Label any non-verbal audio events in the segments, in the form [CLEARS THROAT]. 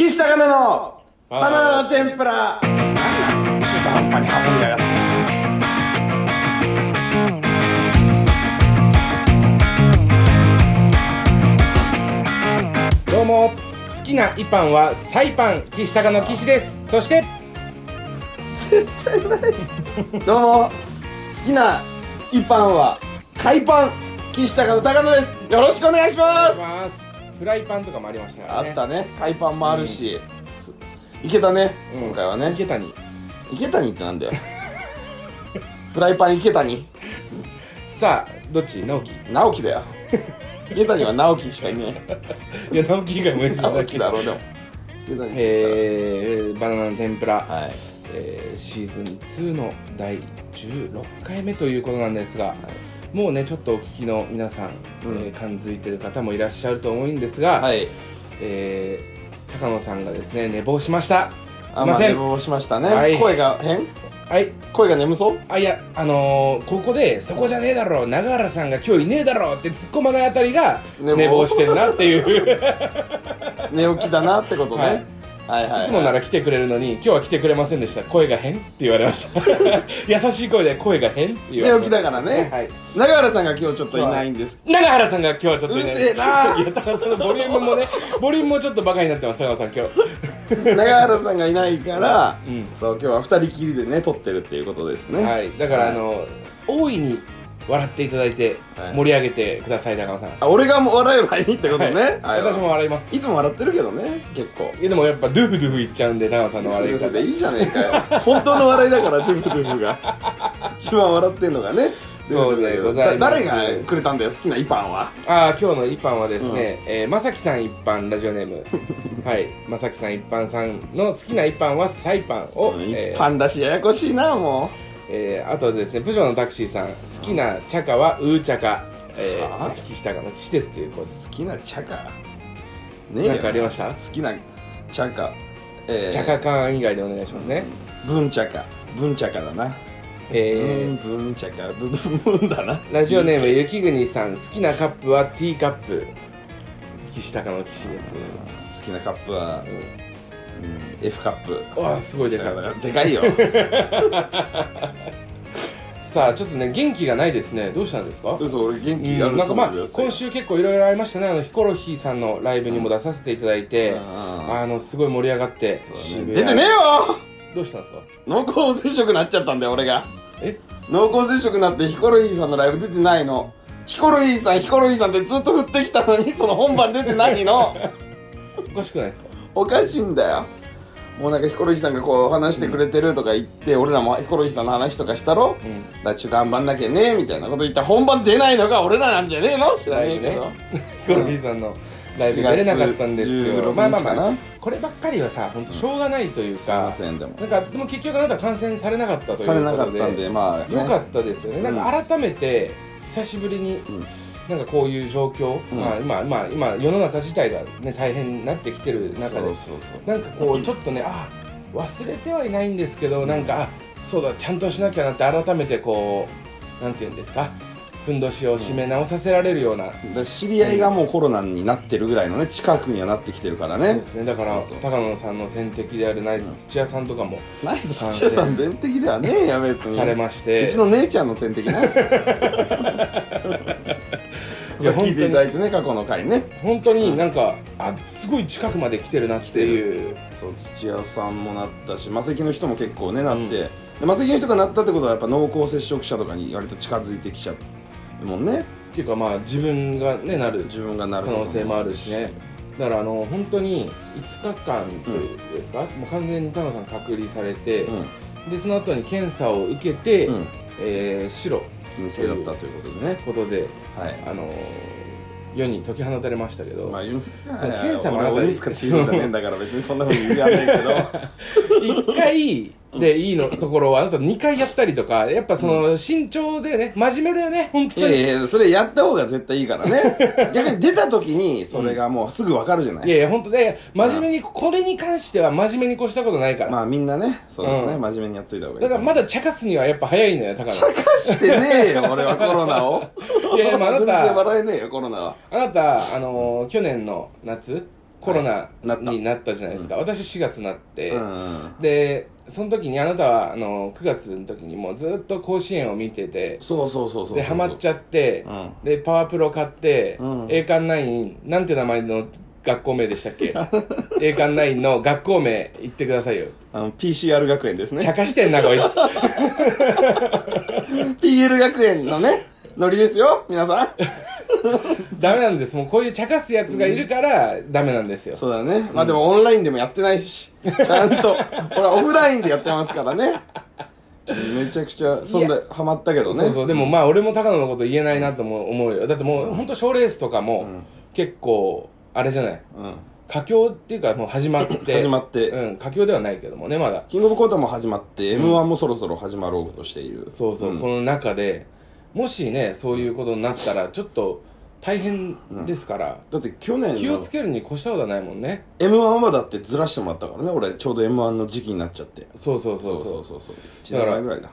岸高野のバナナの天ぷら。なんだ中途半端に運びやがって。どうも好きなイパンはサイパン岸高の岸です。そして絶対ない。どうも好きなイパンは海パン岸高野高野です。よろしくお願いしますフライパンとかもありましたからね。あったね。海パンもあるし、すいけたね、うん。今回はね。池谷池谷ってなんだよ。[LAUGHS] フライパン池谷さあどっち？直樹。直樹だよ。池谷は直樹しかいね [LAUGHS] いや直樹以外もいるえ直樹だろうでも。池谷えー、バナナの天ぷら、はい。えーシーズン2の第16回目ということなんですが、もうねちょっとお聞きの皆さん、うん。えー感づいてる方もいらっしゃると思うんですが、はい。えー高野さんがですね寝坊しました。すいあません、寝坊しましたね、はい。声が変？はい。声が眠そう？あいやあのー、ここで「そこじゃねえだろ永原さんが今日いねえだろ」って突っ込まないあたりが寝坊。寝坊してんなっていう。[LAUGHS] 寝起きだなってことね、はいはい、はいはい。いつもなら来てくれるのに今日は来てくれませんでした。声が変って言われました。[LAUGHS] 優しい声で声が変って言われま寝起きだからね。はい永原さんが今日ちょっといないんです。永原さんが今日はちょっといない。うるせえな [LAUGHS] いや高野さんのボリュームもね [LAUGHS] ボリュームもちょっとバカになってます高野さん今日。永原さんがいないから、うん。そう今日は二人きりでね撮ってるっていうことですね。はい。だからあの大いに笑っていただいてはい。盛り上げてください高野さん。あ俺がもう笑えばいいってことね、はい。私も笑います。いつも笑ってるけどね結構。いやでもやっぱドゥフドゥフいっちゃうんで高野さんの笑い方。でいいじゃねえかよ。本当の笑いだからドゥフドゥフが。[LAUGHS] 一番笑ってんのがね。そうでございます。だ誰がくれたんだよ好きなイパンは。ああ今日の一般はですね、えーまさきさん一般ラジオネーム。[LAUGHS] はい。まさきさん一般さんの好きな一般はサイパンを、えー。一般だしややこしいなもえーあとですねプジョーのタクシーさん好きな茶化はウーチャカ。えはあ？ー、岸高の岸ですということで。好きな茶かねえ。よなんかありました？好きな茶かえー。茶化感以外でお願いしますね、文茶か文茶かだな。えー。文文茶かブブブンだな。ラジオネーム雪国さん好きなカップはティーカップ。岸高の岸です。好きなカップは、うん、F カップ。わあすごいでかい。でかいよ。[LAUGHS] さあちょっとね元気がないですね。どうしたんですか？嘘俺元気うんやるなんかまあ今週結構いろいろありましたね。あのヒコロヒーさんのライブにも出させていただいて、うんあのすごい盛り上がって、渋谷。出てねえよどうしたんですか？濃厚接触なっちゃったんだよ俺が。え？濃厚接触になってヒコロヒーさんのライブ出てないの。ヒコロヒーさんヒコロヒーさんってずっと振ってきたのにその本番出てないの。[LAUGHS] おかしくないですか？おかしいんだよ。もうなんかヒコロヒーさんがこう話してくれてるとか言って、俺らもヒコロヒーさんの話とかしたろ、うん。だちょっと頑張んなきゃねみたいなこと言ったら本番出ないのが俺らなんじゃねえの？知らねえけど、ヒコロヒーさんのライブ出れなかったんです4月16よまあまあまあこればっかりはさ本当しょうがないというすいまか、せんでも。なんかでも結局あなた感染されなかったということでされなかったんでまあ、ね、よかったですよね、なんか改めて久しぶりに、んなんかこういう状況、うん。まあ今、まあ、今世の中自体が、ね、大変になってきてる中で。なんかこうちょっとねあ忘れてはいないんですけどなんかあそうだちゃんとしなきゃなって改めてこうなんていうんですか？ふんどしを締め直させられるような、知り合いがもうコロナになってるぐらいのね近くにはなってきてるからそうねですね。だからそうそう。高野さんの天敵であるナイツ土屋さんとかも。ナイス土屋さん天敵ではねえや別に。されまして、うちの姉ちゃんの天敵ね [LAUGHS] いや聞いていただいてね過去の回ね。本当になんか、あすごい近くまで来てるなっていう。そう土屋さんもなったしマセキの人も結構ねなって、でマセキの人がなったってことはやっぱ濃厚接触者とかに割と近づいてきちゃうもんね。っていうかまあ自分がねなる自分がなる可能性もあるしね。だからあの本当に5日間というですか、もう完全に高野さん隔離されて、うん。でその後に検査を受けて、うん。えー白。陰性だったということでね。ことではい。あの世に解き放たれましたけど、まあ、その検査もあなた俺鬼塚千尋じゃねえんだから別にそんなふうに言わないけど。[LAUGHS] 1回でいいのところはあなた2回やったりとかやっぱその慎重でね真面目だよね本い当に。やいやそれやった方が絶対いいからね。[LAUGHS] 逆に出た時にそれがもうすぐ分かるじゃない、いやいや本当で真面目にこれに関しては真面目に越したことないから、まあみんなね。そうですね、うん。真面目にやっといた方がいいだからまだ茶化すにはやっぱ早いのよ高野茶化してねえよ俺はコロナを。いやいやまああなた。全然笑えねえよコロナは。あなた、あのー去年の夏コロナになったじゃないですか、私4月になって、うんでその時にあなたはあの9月の時にもうずっと甲子園を見ててそうそうそうそうでハマっちゃって、うん。でパワープロ買って、うん。栄冠ナインなんて名前の学校名でしたっけ？[LAUGHS] 栄冠ナインの学校名言ってくださいよ。あの PCR 学園ですね。茶化してんなこいつ。[LAUGHS] PL 学園のねノリですよ皆さん [LAUGHS] [LAUGHS] ダメなんです。もうこういう茶化すやつがいるからダメなんですよ。そうだね。まあでもオンラインでもやってないし。ちゃんと。ほらオフラインでやってますからね。めちゃくちゃそんでハマったけどね。そうそう。でもまあ俺も高野のこと言えないなとも思うよ。だってもう本当賞レースとかも結構あれじゃない？うん。佳境っていうかもう始まって。始まって。うん。佳境ではないけどもねまだ。キングオブコントも始まって m 1もそろそろ始まろうとしている。そうそう、ん。この中でもしねそういうことになったらちょっと大変ですから、だって去年の気をつけるに越したことはないもんね。m 1はだってずらしてもらったからね俺ちょうど m 1の時期になっちゃって。そうそうそそう。うそうそうそう。そう1だぐらいだ。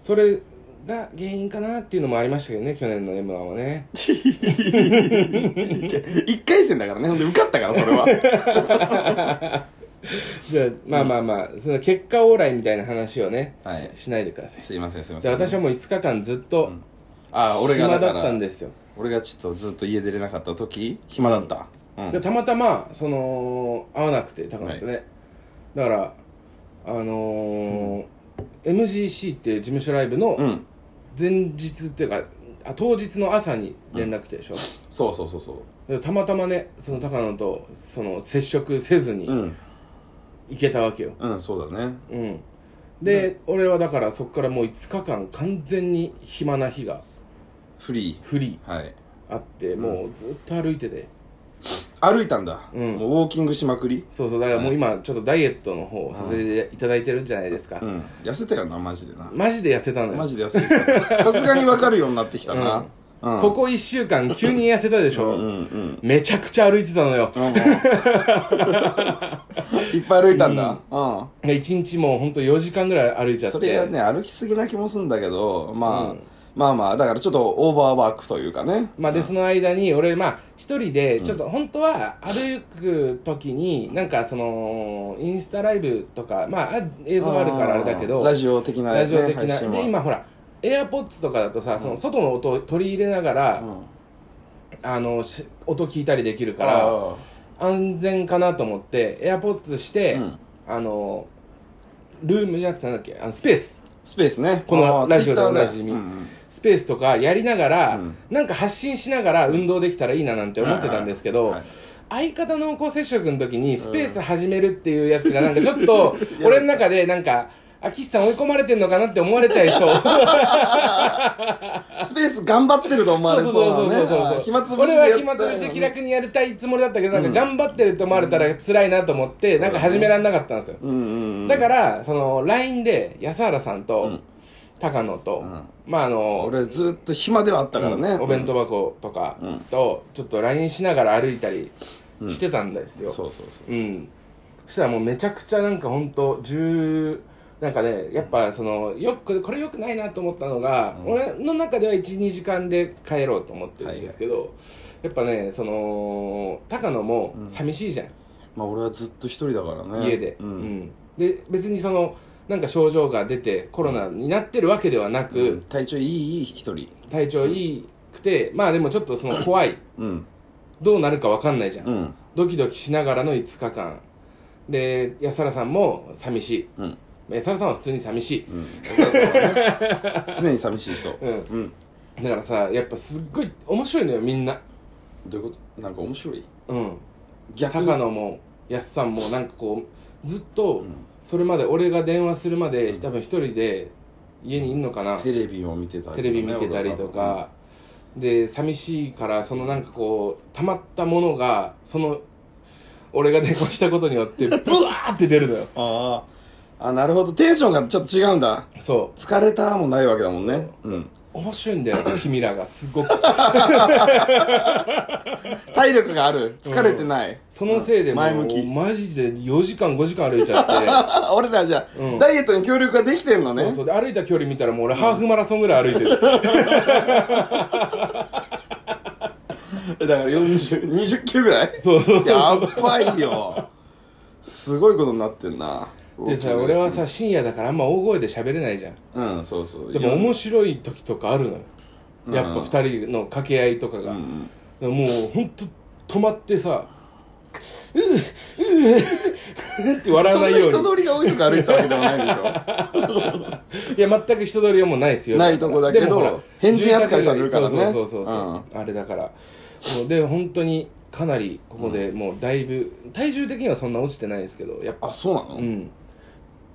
それが原因かなっていうのもありましたけどね去年の m 1はね。[LAUGHS] 1回戦だからね。ほんで受かったからそれは。[LAUGHS] じゃあまあまあまあ、その結果オーライみたいな話をねはい。しないでください。すいませんすいまでせん。私はもう5日間ずっとああ俺が暇だだからったんですよ俺がちょっとずっと家出れなかった時暇だった。うん、でたまたまその会わなくて高野とね、だからあのー MGC っていう事務所ライブのうん。前日っていうかあ当日の朝に連絡来てでしょ、そうそうそうそう。でたまたまねその高野とその接触せずにうん。行けたわけよ、うんそうだね。うん。で、俺はだからそこからもう5日間完全に暇な日がフリフリー。はい。ーあってもうずっと歩いてて、歩いたんだ、うん。もうウォーキングしまくり？そうそうだからもう今ちょっとダイエットの方をさせていただいてるんじゃないですか、うん。痩せたよなマジでな。マジで痩せたのよ。マジで痩せた。[LAUGHS] さすがに分かるようになってきたな、うん。ここ1週間急に痩せたでしょ、うんうんめちゃくちゃ歩いてたのよ、うんうん。いっぱい歩いたんだ。うん、1日もうほんと4時間ぐらい歩いちゃって。それはね歩きすぎな気もするんだけどまあ、うんまあまあだからちょっとオーバーワークというかね。まあでその間に俺まあ一人でちょっと本当は歩く時になんかそのインスタライブとかまああ映像あるからあれだけどラジオ的な、ね、ラジオ的な。で今ほらエアポッツとかだとさその外の音を取り入れながら、うん。あのし音聞いたりできるかあら安全かなと思ってエアポッツして、うん。あのルームじゃなくてなんだっけあのスペース。スペースね。このラジオでおなじみスペースとかやりながら、うん。なんか発信しながら運動できたらいいななんて思ってたんですけど、はいはい。相方濃厚接触の時にスペース始めるっていうやつがなんかちょっと [LAUGHS] 俺の中でなんかあ岸さん追い込まれてんのかなって思われちゃいそう。[LAUGHS] スペース頑張ってると思われそうそうそうそうそうだねそう暇つぶし俺は暇つぶしで気楽にやりたいつもりだったけどなんか頑張ってると思われたら辛いなと思ってなんか始められなかったんですよだからその LINE で安原さんと、うん高野と、ん。まああの俺ずっと暇ではあったからね、うんお弁当箱とかうん。とちょっと LINE しながら歩いたりしてたんですよ、そうそうそうう。ん。そしたらもうめちゃくちゃなんか本当10なんかねやっぱそのよくこれよくないなと思ったのが、俺の中では12時間で帰ろうと思ってるんですけど、やっぱねその高野も寂しいじゃん、まあ俺はずっと一人だからね。家で、ううんん。で別にそのなんか症状が出てコロナになってるわけではなく、うん。体調いいいい一人体調いいくて、まあでもちょっとその怖いうん。どうなるか分かんないじゃん、うん。ドキドキしながらの5日間。で安原さんも寂しい。うん。安原さんは普通に寂しい、うん。ね。[LAUGHS] 常に寂しい人。うん。うん。だからさやっぱすっごい面白いのよみんな。どういうこと？なんか面白い？うん。逆？高野も安さんもなんかこうずっとそれまで俺が電話するまで多分一人で家にいんのかな。テレビを見てたりテレビ見てたりとか。で寂しいからそのなんかこう溜まったものがその俺が電話したことによって [LAUGHS] ブワーって出るのよ。あああなるほど。テンションがちょっと違うんだ。そ疲れたもないわけだもんね。う。ん。う面白いんだよ君らがすごく。[LAUGHS] 体力がある。疲れてない、そのせいでもう前向き。マジで4時間5時間歩いちゃって。[LAUGHS] 俺らじゃあ、うん。ダイエットに協力ができてんのね。そうそうで歩いた距離見たらもう俺ハーフマラソンぐらい歩いてる、え [LAUGHS] だから40、20キロぐらい？そうそうやばいよ。すごいことになってんな。でさ俺はさ深夜だからあんま大声で喋れないじゃん。うん、そうそう。でも面白い時とかあるのよ。うん。やっぱ二人の掛け合いとかが、うんでももうほんと止まってさ「うううって笑わないように。そんな人通りが多いとこ歩いたわけでもないでしょ。[LAUGHS] いや全く人通りはもうないですよ。ないとこだけど変人扱いされるからね。そうそうそうそうそう、あれだから。で本当にかなりここでもうだいぶ、体重的にはそんな落ちてないですけどやっぱ。あ、そうなの、うん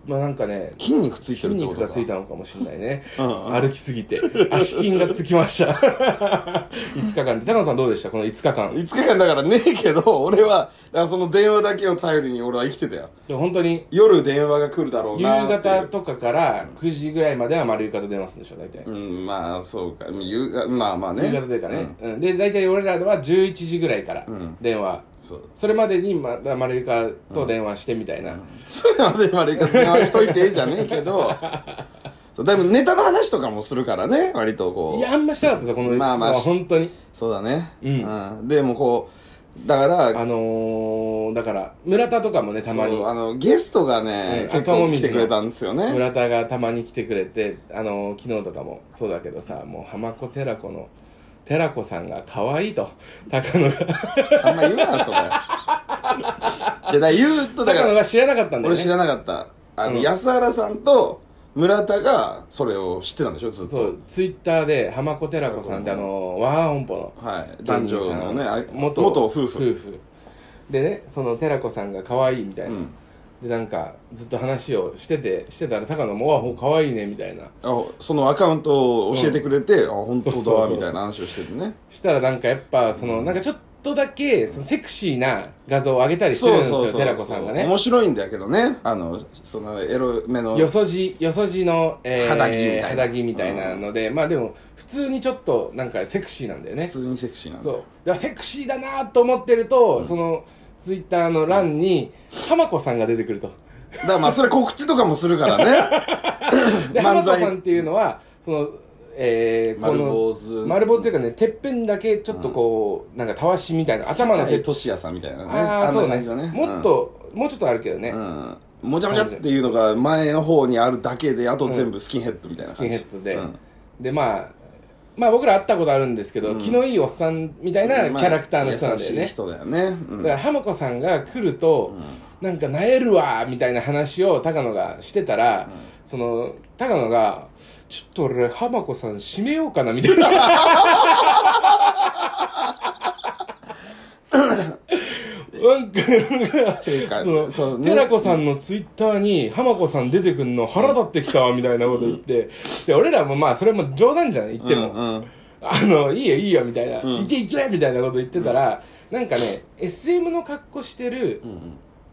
まあなんかね筋肉ついて筋るってことか。肉がついたのかもしれないね。[LAUGHS] うん歩きすぎて。足筋がつきました。[LAUGHS] 5日間で。高野さんどうでした？この5日間。5日間だからねえけど、俺は、その電話だけを頼りに俺は生きてたよ。で本当に。夜電話が来るだろう夕なっていう。方とかから9時ぐらいまでは丸床と出ますんでしょ大体、うん、まあ、そうか。夕方、まあまあね。夕方というかね、うん。で大体俺らは11時ぐらいからん。電話、そう。それまでにまだ丸床と電話してみたいな、それまで悪いから電話しといてじゃねえけど、[LAUGHS] そうでもネタの話とかもするからね、割とこう。いやあんましたかったです。よこの5日間まあ。まあは本当に。そうだね。うん。うん。でもこう、だから、あのー、だから村田とかもねたまに。あの、ゲストがね、うん結構来てくれたんですよね。村田がたまに来てくれてあの昨日とかもそうだけどさもう浜子寺子の寺子さんが可愛いと高野があんま言うな、それ。じゃあ、だ言うと、だか高野ら、が知らなかったんだよね俺知らなかった。あの、うん安原さんと村田がそれを知ってたんでしょ、ずっと。そうツイッターで浜子寺子さんってあの和音歩のはい。男女のね、あ元元夫婦。夫婦でねその寺子さんが可愛いみたいな、うんでなんかずっと話をしててしてたら高野も「わ可愛いね」みたいな。あそのアカウントを教えてくれて、あ本当だみたいな話をしててね。したらなんかやっぱそのなんかちょっとだけそのセクシーな画像を上げたりしてるんですよ寺子さんがね。面白いんだけどね。あのそのエロめのよそじよそじの、えー肌着みたいな。肌着みたいなので、まあでも普通にちょっとなんかセクシーなんだよね。普通にセクシーなんだ。そう。だセクシーだなと思ってると、そのツイッターの欄に浜子さんが出てくると。だからまあそれ告知とかもするからね。[LAUGHS] で漫才。浜子さんっていうのはそのえー、こ丸の坊主。丸坊主というかねてっぺんだけちょっとこう、なんかたわしみたいな頭のてっとしやさんみたいなね。ああそうね。ね。もっと、もうちょっとあるけどね、うん、うん、もちゃもちゃっていうのが前の方にあるだけであと全部スキンヘッドみたいなスキン感じヘッドで、うん。でまあまあ僕ら会ったことあるんですけど、気のいいおっさんみたいなキャラクターの人なんだよね、まあ優しい人だよね、うん。だから浜子さんが来ると、なんかなえるわみたいな話を高野がしてたら、その高野が「ちょっと俺浜子さん閉めようかな」みたいな [LAUGHS] なん。かていうかそのそうね寺子さん。のツイッターに浜子さん。出てくん。の腹立ってきたわみたいなこと言って、で俺らもまあそれも冗談じゃん。言っても、うん。うん。あの、いいよいいよみたいな、うん。いけいけみたいなこと言ってたら、なん。かね、SM の格好してる、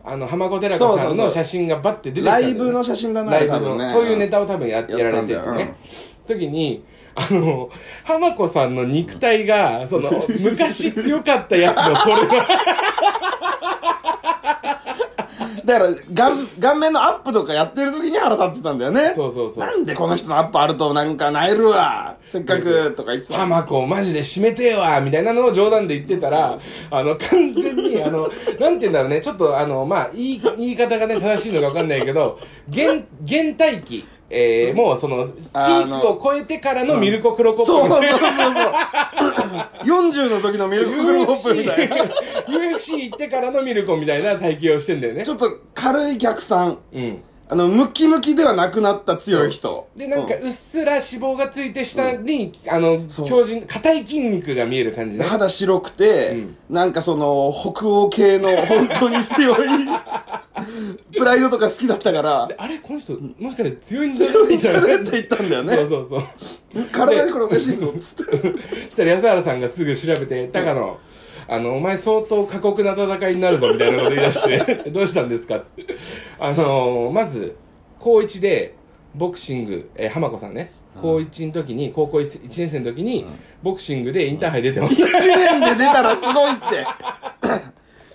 あの、浜子寺子さん。の写真がバッて出てきたねライブの写真だなライブ多分ね、そういうネタを多分ややったん。やられててだよね。時に、あの、浜子さんの肉体が、その、[LAUGHS] 昔強かったやつのそれが、だから顔顔面のアップとかやってる時に腹立ってたんだよね。そうそうそう。なんでこの人のアップあるとなんかなえるわ。せっかくとか言ってた浜子マジで締めてえわみたいなのを冗談で言ってたら、あの、完全に、あの、なんて言うんだろうね、ちょっとあの、まあ、言い、言い方がね、正しいのかわかんないけど、原、原体期、えー、もうその、ピークを超えてからのミルコ・クロコップそうそうみたいな。そうそう40 [LAUGHS] の時のミルククロコップみたいな。UFC 行ってからのミルコみたいな体型をしてんだよね。ち。ょっと軽い逆算。うん。あのムキムキではなくなった強い人。で、なんか、ううっすら脂肪がついて下に、あの、そう。強靭、硬い筋肉が見える感じね。肌白くて、うん。なんかその北欧系の [LAUGHS] 本当に強い [LAUGHS] プライドとか好きだったから。であれこの人、もしかして強いんじゃない強いんじゃね。って言ったんだよね。そうそうそう。体これおかしいぞ。っつってしたら安原さんがすぐ調べて、高野、あの、お前相当過酷な戦いになるぞみたいなこと言い出して、[LAUGHS] どうしたんですか？つって。あのまず、高一で、ボクシング、えー浜子さんね、高一の時に、高校 1, 年生の時に、ボクシングでインターハイ出てます。1年で出たらすごいって。[LAUGHS]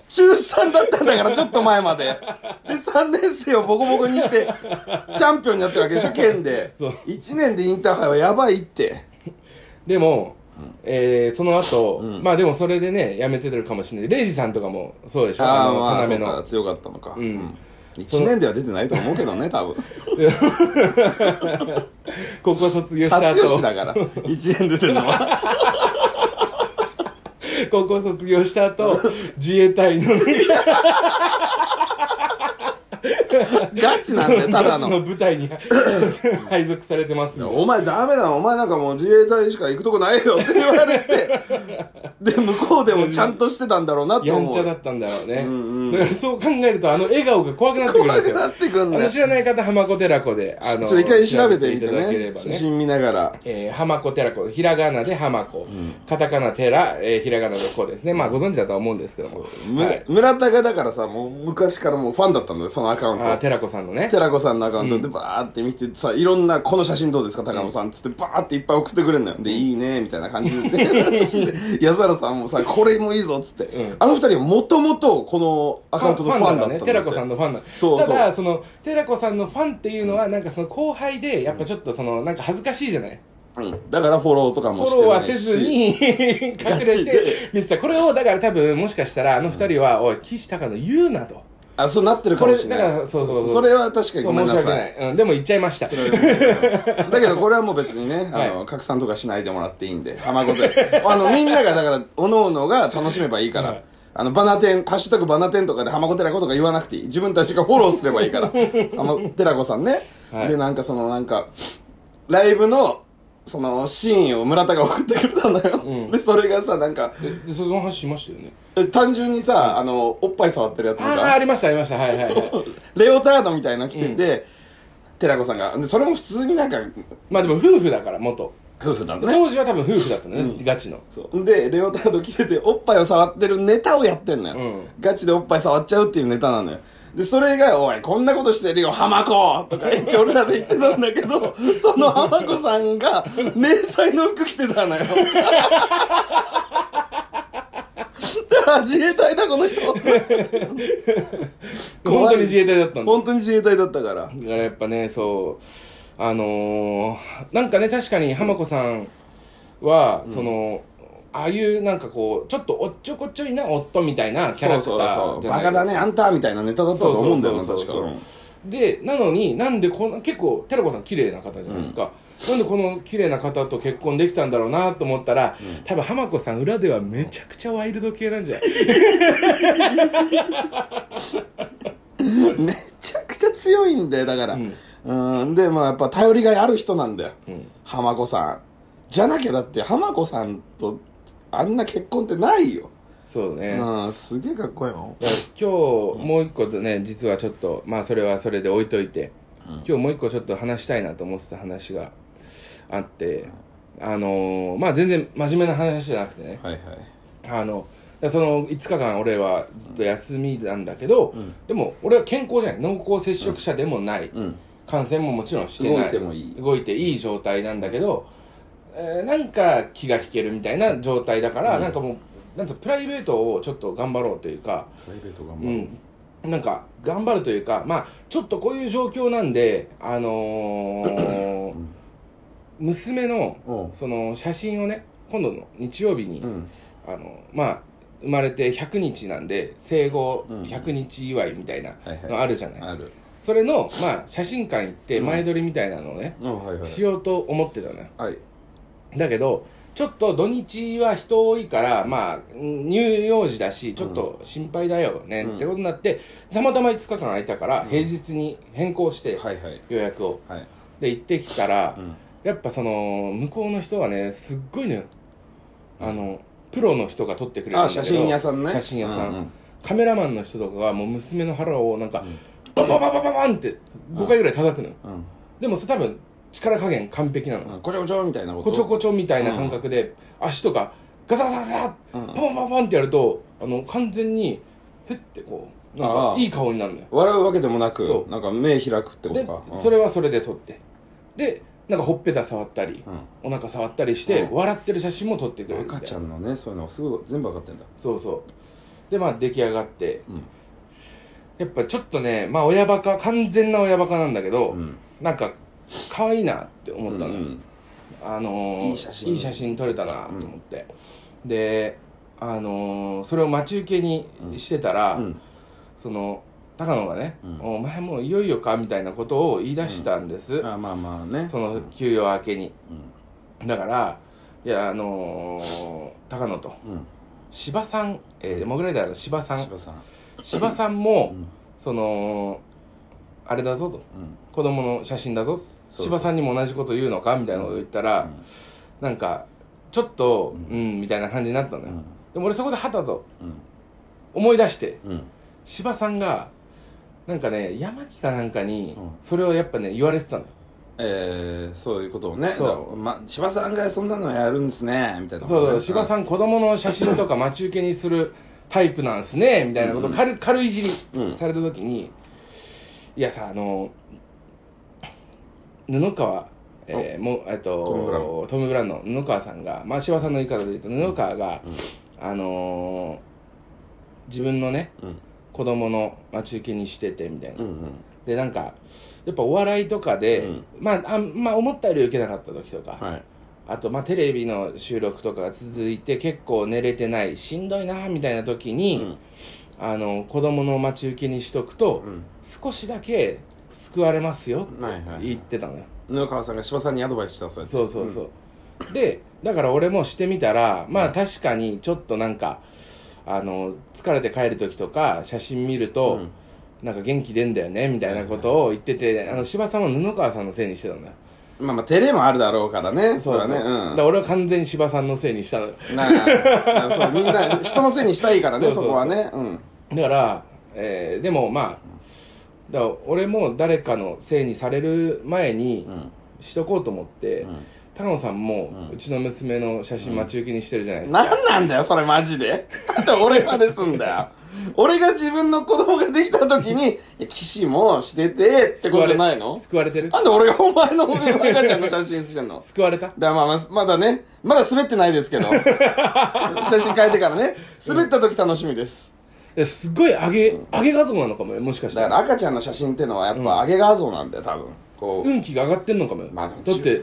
中3だったんだからちょっと前まで。で3年生をボコボコにしてチャンピオンになってるわけでしょ県で。[LAUGHS] そう。1年でインターハイはやばいって。でも、えーその後、うん。まあでもそれでねやめてるかもしれない。レイジさんとかもそうでしょ？ああのまあそう要のか強かったのか。うん。うん。1年では出てないと思うけどね多分。[LAUGHS] 高校卒業した辰後吉だから。1年出てるのは。[LAUGHS] 高校卒業した後自衛隊の [LAUGHS] ガチなんだよただの。の部隊に [LAUGHS] 配属されてますよお前ダメだお前なんかもう自衛隊しか行くとこないよって言われて。[LAUGHS] で向こうでもちゃんとしてたんだろうなってや思う。んちゃだったんだろうね、うんうん。だからそう考えるとあの笑顔が怖くなってくるんですくなってくんだの知らない方浜子寺子であのちょっと一回調べてみていただけれねばね。写真見ながら。えー、浜子寺子ひらがなで浜子、カタカナ寺、えー、ひらがなで子ですね。まあご存知だとは思うんですけども、むはい、村田がだからさもう昔からもうファンだったんだよそのアカウント。あー寺子さんのね。寺子さんのアカウント。でバーって見てさいろんなこの写真どうですか高野さんっつってバーっていっぱい送ってくれるのよ。でいいねみたいな感じで。し [LAUGHS] て安原さんもさこれもいいぞっつって。うん。あの二人はもともとこのアカウントのファンだったね寺子さんのファンなそうそう。ただその寺子さんのファンっていうのはなんかその後輩でやっぱちょっとそのなんか恥ずかしいじゃない？うん。だからフォローとかフもしてないし。ォローはせずに隠ガれて見てたこれをだから多分もしかしたらあの二人は「おい岸高野言うな」とあそうなってるかもしれない。だからそうそうそれは確かにごめん申し訳なさい。うん、でも言っちゃいました。[LAUGHS] だけどこれはもう別にね、あの、はい。拡散とかしないでもらっていいんで、浜子で。[LAUGHS] あの、みんながだから、おのおのが楽しめばいいから、はい。あの、バナテン、ハッシュタグバナテンとかで浜子寺子とか言わなくていい。自分たちがフォローすればいいから。浜寺子さんね。はい。で、なんかその、なんか、ライブの、その、シーンを村田が送ってくれたのよ。うん。で、それがさ、なんか、ででその話しましたよね。え単純にさ、あの、おっぱい触ってるやつとあああか、りましたありました。はいはいはい。[LAUGHS] レオタードみたいなの着てて、寺子さんが。で、それも普通になんか、まあでも夫婦だから元。夫婦なんだ。ね。当時は多分夫婦だったのね、ガチの。そう。でレオタード着てておっぱいを触ってるネタをやってんのよ、うん。ガチでおっぱい触っちゃうっていうネタなのよでそれが「おいこんなことしてるよ浜子!」とか言って俺らで言ってたんだけどその浜子さんが迷彩の服着てたのよ。だから自衛隊だこの人。本当に自衛隊だったんだ。本当に自衛隊だったから。だからやっぱねそうあのー、なんかね確かに浜子さんは、そのああいうなんかこうちょっとおっちょこちょいな夫みたいなキャラクタそうそうそう。バカだねあんたみたいなネタだったと思うんだよな確かでなのになんでこんな結構寺子さん綺麗な方じゃないですか、なんでこの綺麗な方と結婚できたんだろうなと思ったら、多分浜子さん裏ではめちゃくちゃワイルド系なんじゃない？めちゃくちゃ強いんだよだから。うん。うん。でもやっぱ頼りがいある人なんだよ、ん。浜子さん。じゃなきゃだって浜子さんとあんな結婚ってないよ、そうね、うんすげえかっこいいよだから今日もう一個ね実はちょっとまあそれはそれで置いといて、今日もう一個ちょっと話したいなと思ってた話があって、あのーまあ全然真面目な話じゃなくてね。はいはい。あのその5日間俺はずっと休みなんだけど、でも俺は健康じゃない。濃厚接触者でもない、うん。感染ももちろんしてない。動いてもいい。動いていい状態なんだけど、えーなんか気が引けるみたいな状態だから、なんかもうなんかプライベートをちょっと頑張ろうというか、プライベートがうもう、ん、なんか頑張るというかまあちょっとこういう状況なんであのー娘のおうその写真をね今度の日曜日に、うん。あのまあ生まれて100日なんで生後うん。100日祝いみたいなはいはい。のあるじゃない、ある。それの、まあ、写真館行って前撮りみたいなのをね、うん。はいはい。しようと思ってたのよ。はいだけどちょっと土日は人多いからまあうん乳幼児だしちょっと心配だよね、うん。ってことになってたまたま5日間空いたから平日に変更して予約を。はい。で行ってきたら、うん。やっぱその向こうの人はねすっごいのよあのプロの人が撮ってくれるんだけどあ写真屋さんね。写真屋さん、カメラマンの人とかがもう娘の腹をなんか、ババババババンって5回ぐらい叩くのよ、うん。でもそれ多分力加減完璧なの、うん。こちょこちょみたいなこと？こちょこちょみたいな感覚で、足とかガサガサガサうん。ポンポンポンってやるとあの完全にへってこうなんかいい顔になるのよ。笑うわけでもなくそう。なんか目開くってことでかうん。それはそれで撮って。でなんかほっぺた触ったり、うん。お腹触ったりして、うん。笑ってる写真も撮ってくれる赤ちゃんのねそういうのすぐ全部分かってんだ。そうそう。でまあ出来上がって。うん。やっぱちょっとねまあ親バカ完全な親バカなんだけど、うん。なんか可愛いなって思ったのよ、うんあのーいい写真写真撮れたなと思って、であのーそれを待ち受けにしてたら、うん。その高野がね、お前もういよいよかみたいなことを言い出したんです、あまあまあね。その休養明けに、だからいやあのー高野と。うん。芝さん、えー、モグライダーの芝さん。柴さん。芝さんも、そのあれだぞと、子供の写真だぞ芝さんにも同じこと言うのかみたいなことを言ったら、なんかちょっとうん、みたいな感じになったのよ、でも俺そこではたと思い出してうん。芝さんがなんかね山木かなんかにうん。それをやっぱね言われてたのよ。えー、そういうことをね。そう。ま、柴さんがそんなのやるんですねみたいなそうそうさん子供の写真とか待ち受けにするタイプなんすねみたいなことを軽,、軽いじりうん。された時に、いやさあの布川えー、もうえっとトムブラウン。の布川さんが、まあ、柴さんの言い方で言うと布川が、あのー自分のねうん。子供の待ち受けにしててみたいな、うんうん。でなんかやっぱお笑いとかで、うん。まああまあ思ったより受けなかった時とか、はい。あと、まあ、テレビの収録とかが続いて結構寝れてないしんどいなみたいな時に、あの子供の待ち受けにしとくと、うん。少しだけ救われますよって言ってたのよ、布川さんが柴さんにアドバイスしたそうやそうそうそう、でだから俺もしてみたらまあ確かにちょっとなんかあの疲れて帰る時とか写真見ると、うん。なんか元気出んだよねみたいなことを言ってて、あの柴さんは布川さんのせいにしてたんだよ。まあまあ照れもあるだろうからね。そうそう。れはねだから俺は完全に柴さんのせいにした。なあそうみんな人のせいにしたいからね [LAUGHS] そうそうそう。そこはね。うん。だから、えーでもまあだから俺も誰かのせいにされる前にん。しとこうと思って、ん。高野さんも、うちの娘の写真待ち受けにしてるじゃないですか、なんなんだよそれマジで。[LAUGHS] 俺まですんだよ。[LAUGHS] 俺が自分の子供ができた時に騎士もしててってことじゃないの？救われてる？なんで俺がお前の赤ちゃんの写真してんの？[LAUGHS] 救われた？だまあまあ、まだね、まだ滑ってないですけど。写真変えてからね。滑った時楽しみです。ですっごい上げ、上げ画像なのかもよもしかしただからら赤ちゃんの写真ってのはやっぱ上げ画像なんだよ、多分。こう。運気が上がってんのかもよ、まあだって、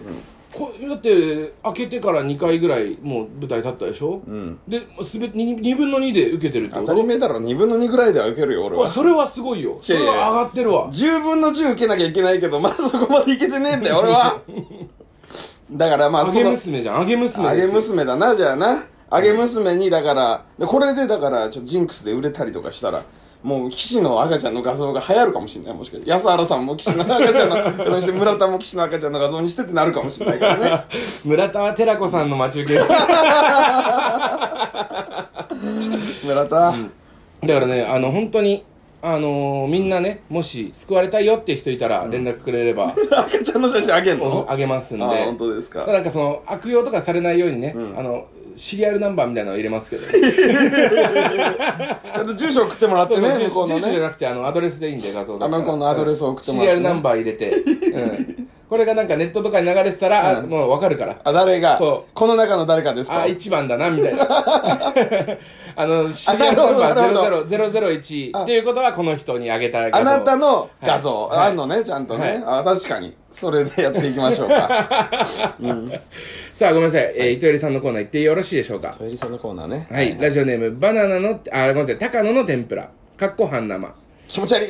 こだって開けてから2回ぐらいもう舞台立ったでしょ、ん。で滑って 2, 2分の2で受けてるって当たり前だろ、2分の2ぐらいでは受けるよ、俺は。わそれはすごいよ。それは上がってるわ。10分の10受けなきゃいけないけど、まだそこまでいけてねえんだよ、俺は。[LAUGHS] だからまあ、揚げ娘じゃん揚げ娘揚げ娘だな、じゃあな。揚げ娘に、だから、でこれでだから、ちょっとジンクスで売れたりとかしたら、もう、騎士の赤ちゃんの画像が流行るかもしれない、もしかして。安原さんも騎士の赤ちゃんの、[LAUGHS] そして村田も騎士の赤ちゃんの画像にしてってなるかもしれないからね。[LAUGHS] 村田は寺子さんの待ち受けです [LAUGHS] 村田。だからね、あの、本当に、あのーみんなね、もし救われたいよって人いたら連絡くれれば、赤ちゃんの写真あげんの？あげますんで。あ本当ですか。なんかその、悪用とかされないようにね、あの、シリアルナンバーみたいなのを入れますけど。[LAUGHS] ちゃんと住所送ってもらってね、向こうのね。住所じゃなくて、あの、アドレスでいいんで、画像だあのアドレスを送ってもらってねシリアルナンバー入れて、うん。これがなんかネットとかに流れてたら、あもうわかるから。あ、誰が？そうこの中の誰かですと。あ、1番だな、みたいな。[LAUGHS] あの、シリアルナンバー00001っていうことはこの人にあげた画像あなたの画像、はいあんのね、ちゃんとね。はいあ、確かに。それでやっていきましょうか。[LAUGHS] さあ、ごめんなさい。えー、糸入さんのコーナー行ってよろしいでしょうか？トイリさんのコーナーね。はい。ラジオネーム、バナナの、あ、ごめんなさい。高野の天ぷら。かっこ半生。気持ち悪い。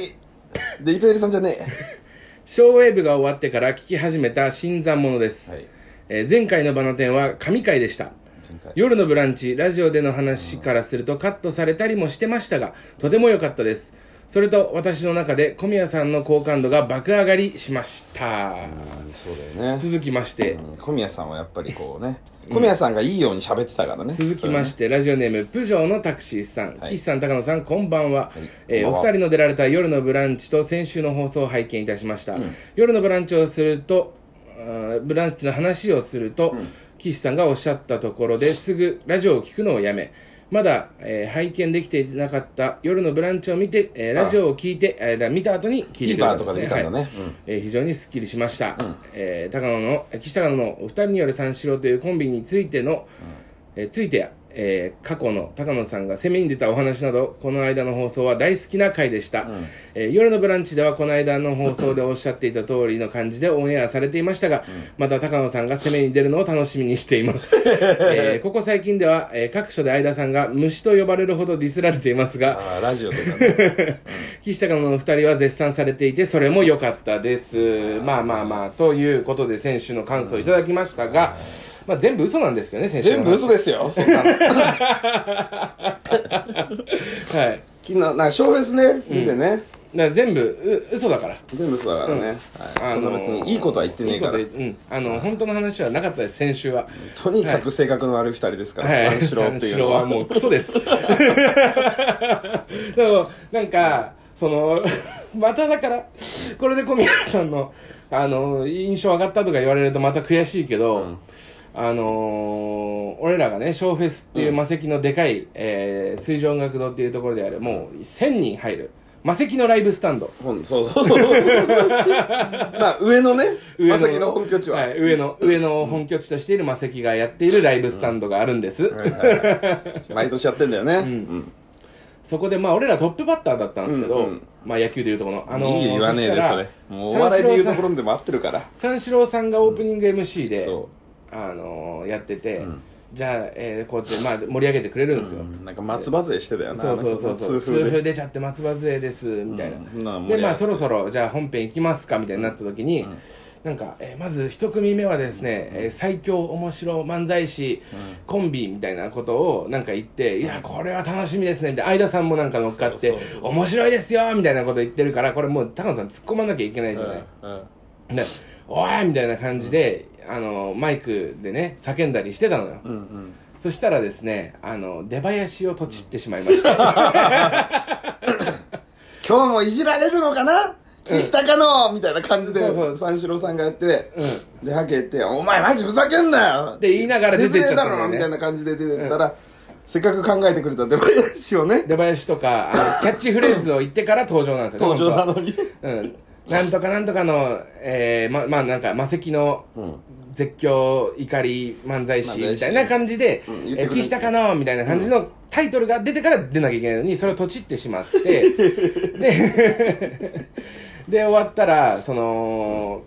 で、糸入さんじゃねショーウェーブが終わってから聞き始めた新参者です。はいえー前回のバナテンは神回でした。前回夜のブランチ、ラジオでの話からするとカットされたりもしてましたが、とても良かったです。それと私の中で小宮さんの好感度が爆上がりしました。うんそうだよね。続きまして、うん小宮さんはやっぱりこうね、小宮さんがいいように喋ってたからね。続きまして、ラジオネーム、プジョーのタクシーさん、はい岸さん、高野さん、こんばんは。いえーこんばんはお二人の出られた夜のブランチと先週の放送を拝見いたしました。夜のブランチをすると、あーブランチの話をすると、岸さんがおっしゃったところで [LAUGHS] すぐラジオを聞くのをやめ、まだ、えー拝見できていなかった夜のブランチを見て、えーラジオを聞いて、えーだ見た後に聞いてくれたんですね。ね。はい。えー非常にスッキリしました、えー高野の岸高野のお二人による三四郎というコンビについての、えーついてや、えー過去の高野さんが攻めに出たお話などこの間の放送は大好きな回でした、えー夜のブランチではこの間の放送でおっしゃっていた通りの感じでオンエアされていましたが、また高野さんが攻めに出るのを楽しみにしています、[LAUGHS] えーここ最近では、えー各所で相田さんが虫と呼ばれるほどディスられていますがああラジオとかね。[LAUGHS] 岸高野の二人は絶賛されていてそれも良かったです。まあまあまあということで選手の感想をいただきましたが、まあ、全部嘘なんですけどね選手の全部嘘ですよ。そんなの。[LAUGHS] はい。昨日なんかショーフェスね見てね、だから全部う嘘だから。全部嘘だからね、はい。あそんな別にいいことは言ってねえから。いいこと言う。うん。あの本当の話はなかったです先週は。とにかく性格の悪い二人ですから、はい、三四郎っていうのは。三四郎はもうクソです。[LAUGHS] でも、なんか、その、まただから、これで小宮さんの、あの、印象上がったとか言われるとまた悔しいけど、うんあのー俺らがね、ショーフェスっていう魔石のでかい、えー水上音楽堂っていうところである、もう1000人入る、魔石のライブスタンド。ほんそうそうそう。[LAUGHS] まあ上のねまさきの本拠地は、はい、上の、上の本拠地としている魔石がやっているライブスタンドがあるんです。はいはいはい。毎年やってんだよね、うん。そこでまあ俺らトップバッターだったんですけど、うんうん。まあ野球でいうとこの、あのー言わねえでそれ。もうお笑いで言うところでも合ってるから。三四郎さんがオープニング MC で、そあのーやってて、ん。じゃあ、えーこうやって、まあ、盛り上げてくれるんですよ、うん。なんか松葉勢してたよなそうそうそうそう。痛風出ちゃって松葉勢ですみたいな、うん。でまあそろそろじゃあ本編行きますかみたいになった時に、なんか、えーまず一組目はですね、えー最強面白漫才師、コンビみたいなことをなんか言って、いやこれは楽しみですねみたいな。相田さんもなんか乗っかって面白いですよみたいなこと言ってるからこれもう高野さん突っ込まなきゃいけないじゃない、うんおいみたいな感じで、あのマイクでね叫んだりしてたのよ、うんうん。そしたらですねあの出囃子をとちってしまいました。[LAUGHS] 今日もいじられるのかな？岸高野みたいな感じで三四郎さんがやって、ではけて「お前マジふざけんなよ!」って言いながら出てっちゃったんだよだろみたいねな感じで出てったら、せっかく考えてくれた出囃子をね。出囃子とかあのキャッチフレーズを言ってから登場なんですよ [LAUGHS] 登場な本のに。うんなんとかなんとかの、えー、ままあなんか魔石のうん。絶叫怒り漫才師みたいな感じでうん「言ってくれえ岸高野」みたいな感じのタイトルが出てから出なきゃいけないのにそれをとちってしまって。[LAUGHS] で [LAUGHS] で終わったらその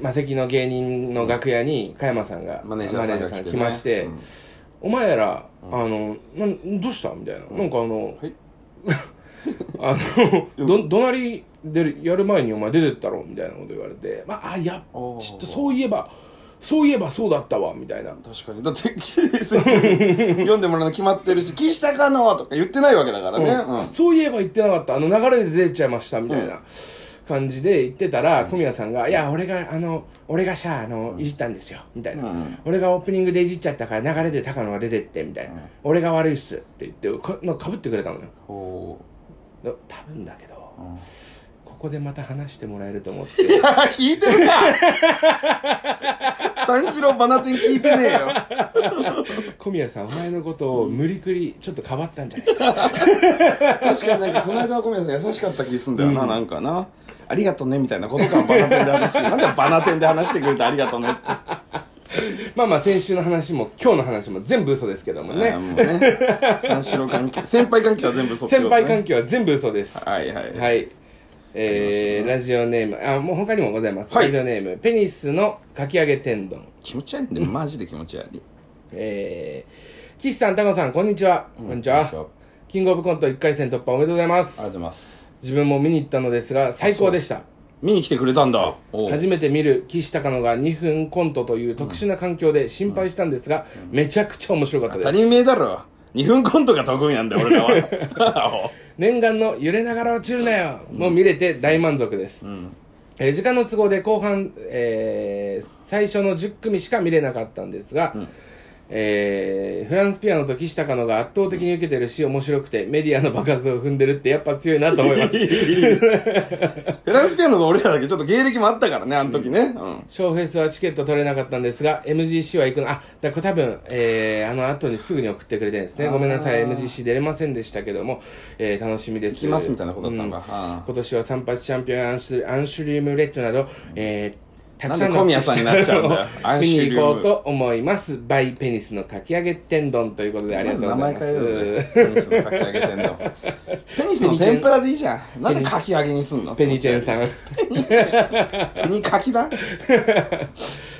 魔石の芸人の楽屋に加山さんがマネージャーさんが来まして、うん。お前ら、あのなんどうしたみたいな、なんかあの、はい [LAUGHS] [LAUGHS] あのど怒鳴りでやる前にお前出てったろみたいなこと言われてまああいやちょっとそういえばそういえばそうだったわみたいな。確かに。だって読んでもらうの決まってるし「岸高野!」とか言ってないわけだからね、うん。あそういえば言ってなかった。あの流れで出ちゃいましたみたいな感じで言ってたら、小宮さんが「いや俺があの俺がさあのいじったんですよ」みたいな、うん俺がオープニングでいじっちゃったから流れで高野が出てってみたいな、俺が悪いっす」って言ってかぶってくれたのよ多分だけど、ん。ここでまた話してもらえると思って。ういや聞いてるか！[LAUGHS] 三四郎バナテン聞いてねえよ。小宮さんお前のことを無理くりちょっとかばったんじゃないか。確かになんかこの間の小宮さん優しかった気すんだよな、なんかな。ありがとうねみたいなことかバナテンで話して。なんでバナテンで話してくれてありがとうねってまあまあ先週の話も今日の話も全部嘘ですけどもね。もうね。三四郎関係。[LAUGHS] 先輩関係は全部そっ先輩関係係は全部嘘です。はいはいはい。えー、ラジオネーム。あもう他にもございます、はい。ラジオネーム。ペニスのかき揚げ天丼。気持ち悪いんでマジで気持ち悪い。えー、岸さん、タコさん、こんにちは。こんにちは。キングオブコント1回戦突破おめでとうございます。ございます。自分も見に行ったのですが、最高でした。見に来てくれたんだ。初めて見る岸高野が2分コントという特殊な環境で心配したんですが、めちゃくちゃ面白かったです。当たり前だろ。2分コントが得意なんだよ俺らは。[LAUGHS] 念願の揺れながら落ちるなよ。も見れて大満足です。えー時間の都合で後半、えー最初の10組しか見れなかったんですが、えーフランスピアノと岸高野が圧倒的に受けてるし面白くてメディアの爆発を踏んでるってやっぱ強いなと思います。[LAUGHS] フランスピアノと俺らだけちょっと芸歴もあったからねあの時ね。うん。ショーフェスはチケット取れなかったんですが MGC は行くのあだからこれ多分、えーあの後にすぐに送ってくれてるんですね。ごめんなさい MGC 出れませんでしたけども、えー楽しみです。行きますみたいなことだったのかうん。今年は三発チャンピオンアンシュアンシュリウムレッドなど、えーたくさんの小宮さんになっちゃうんだよ。[LAUGHS] 見に行こうと思います。バイペニスのかき揚げ天丼ということでありがとうございます。まペニスのかき揚げ天丼。[LAUGHS] ペニスの天ぷらでいいじゃん。なんでかき揚げにすんの？ペニテンさん。ペニかきだ？[LAUGHS]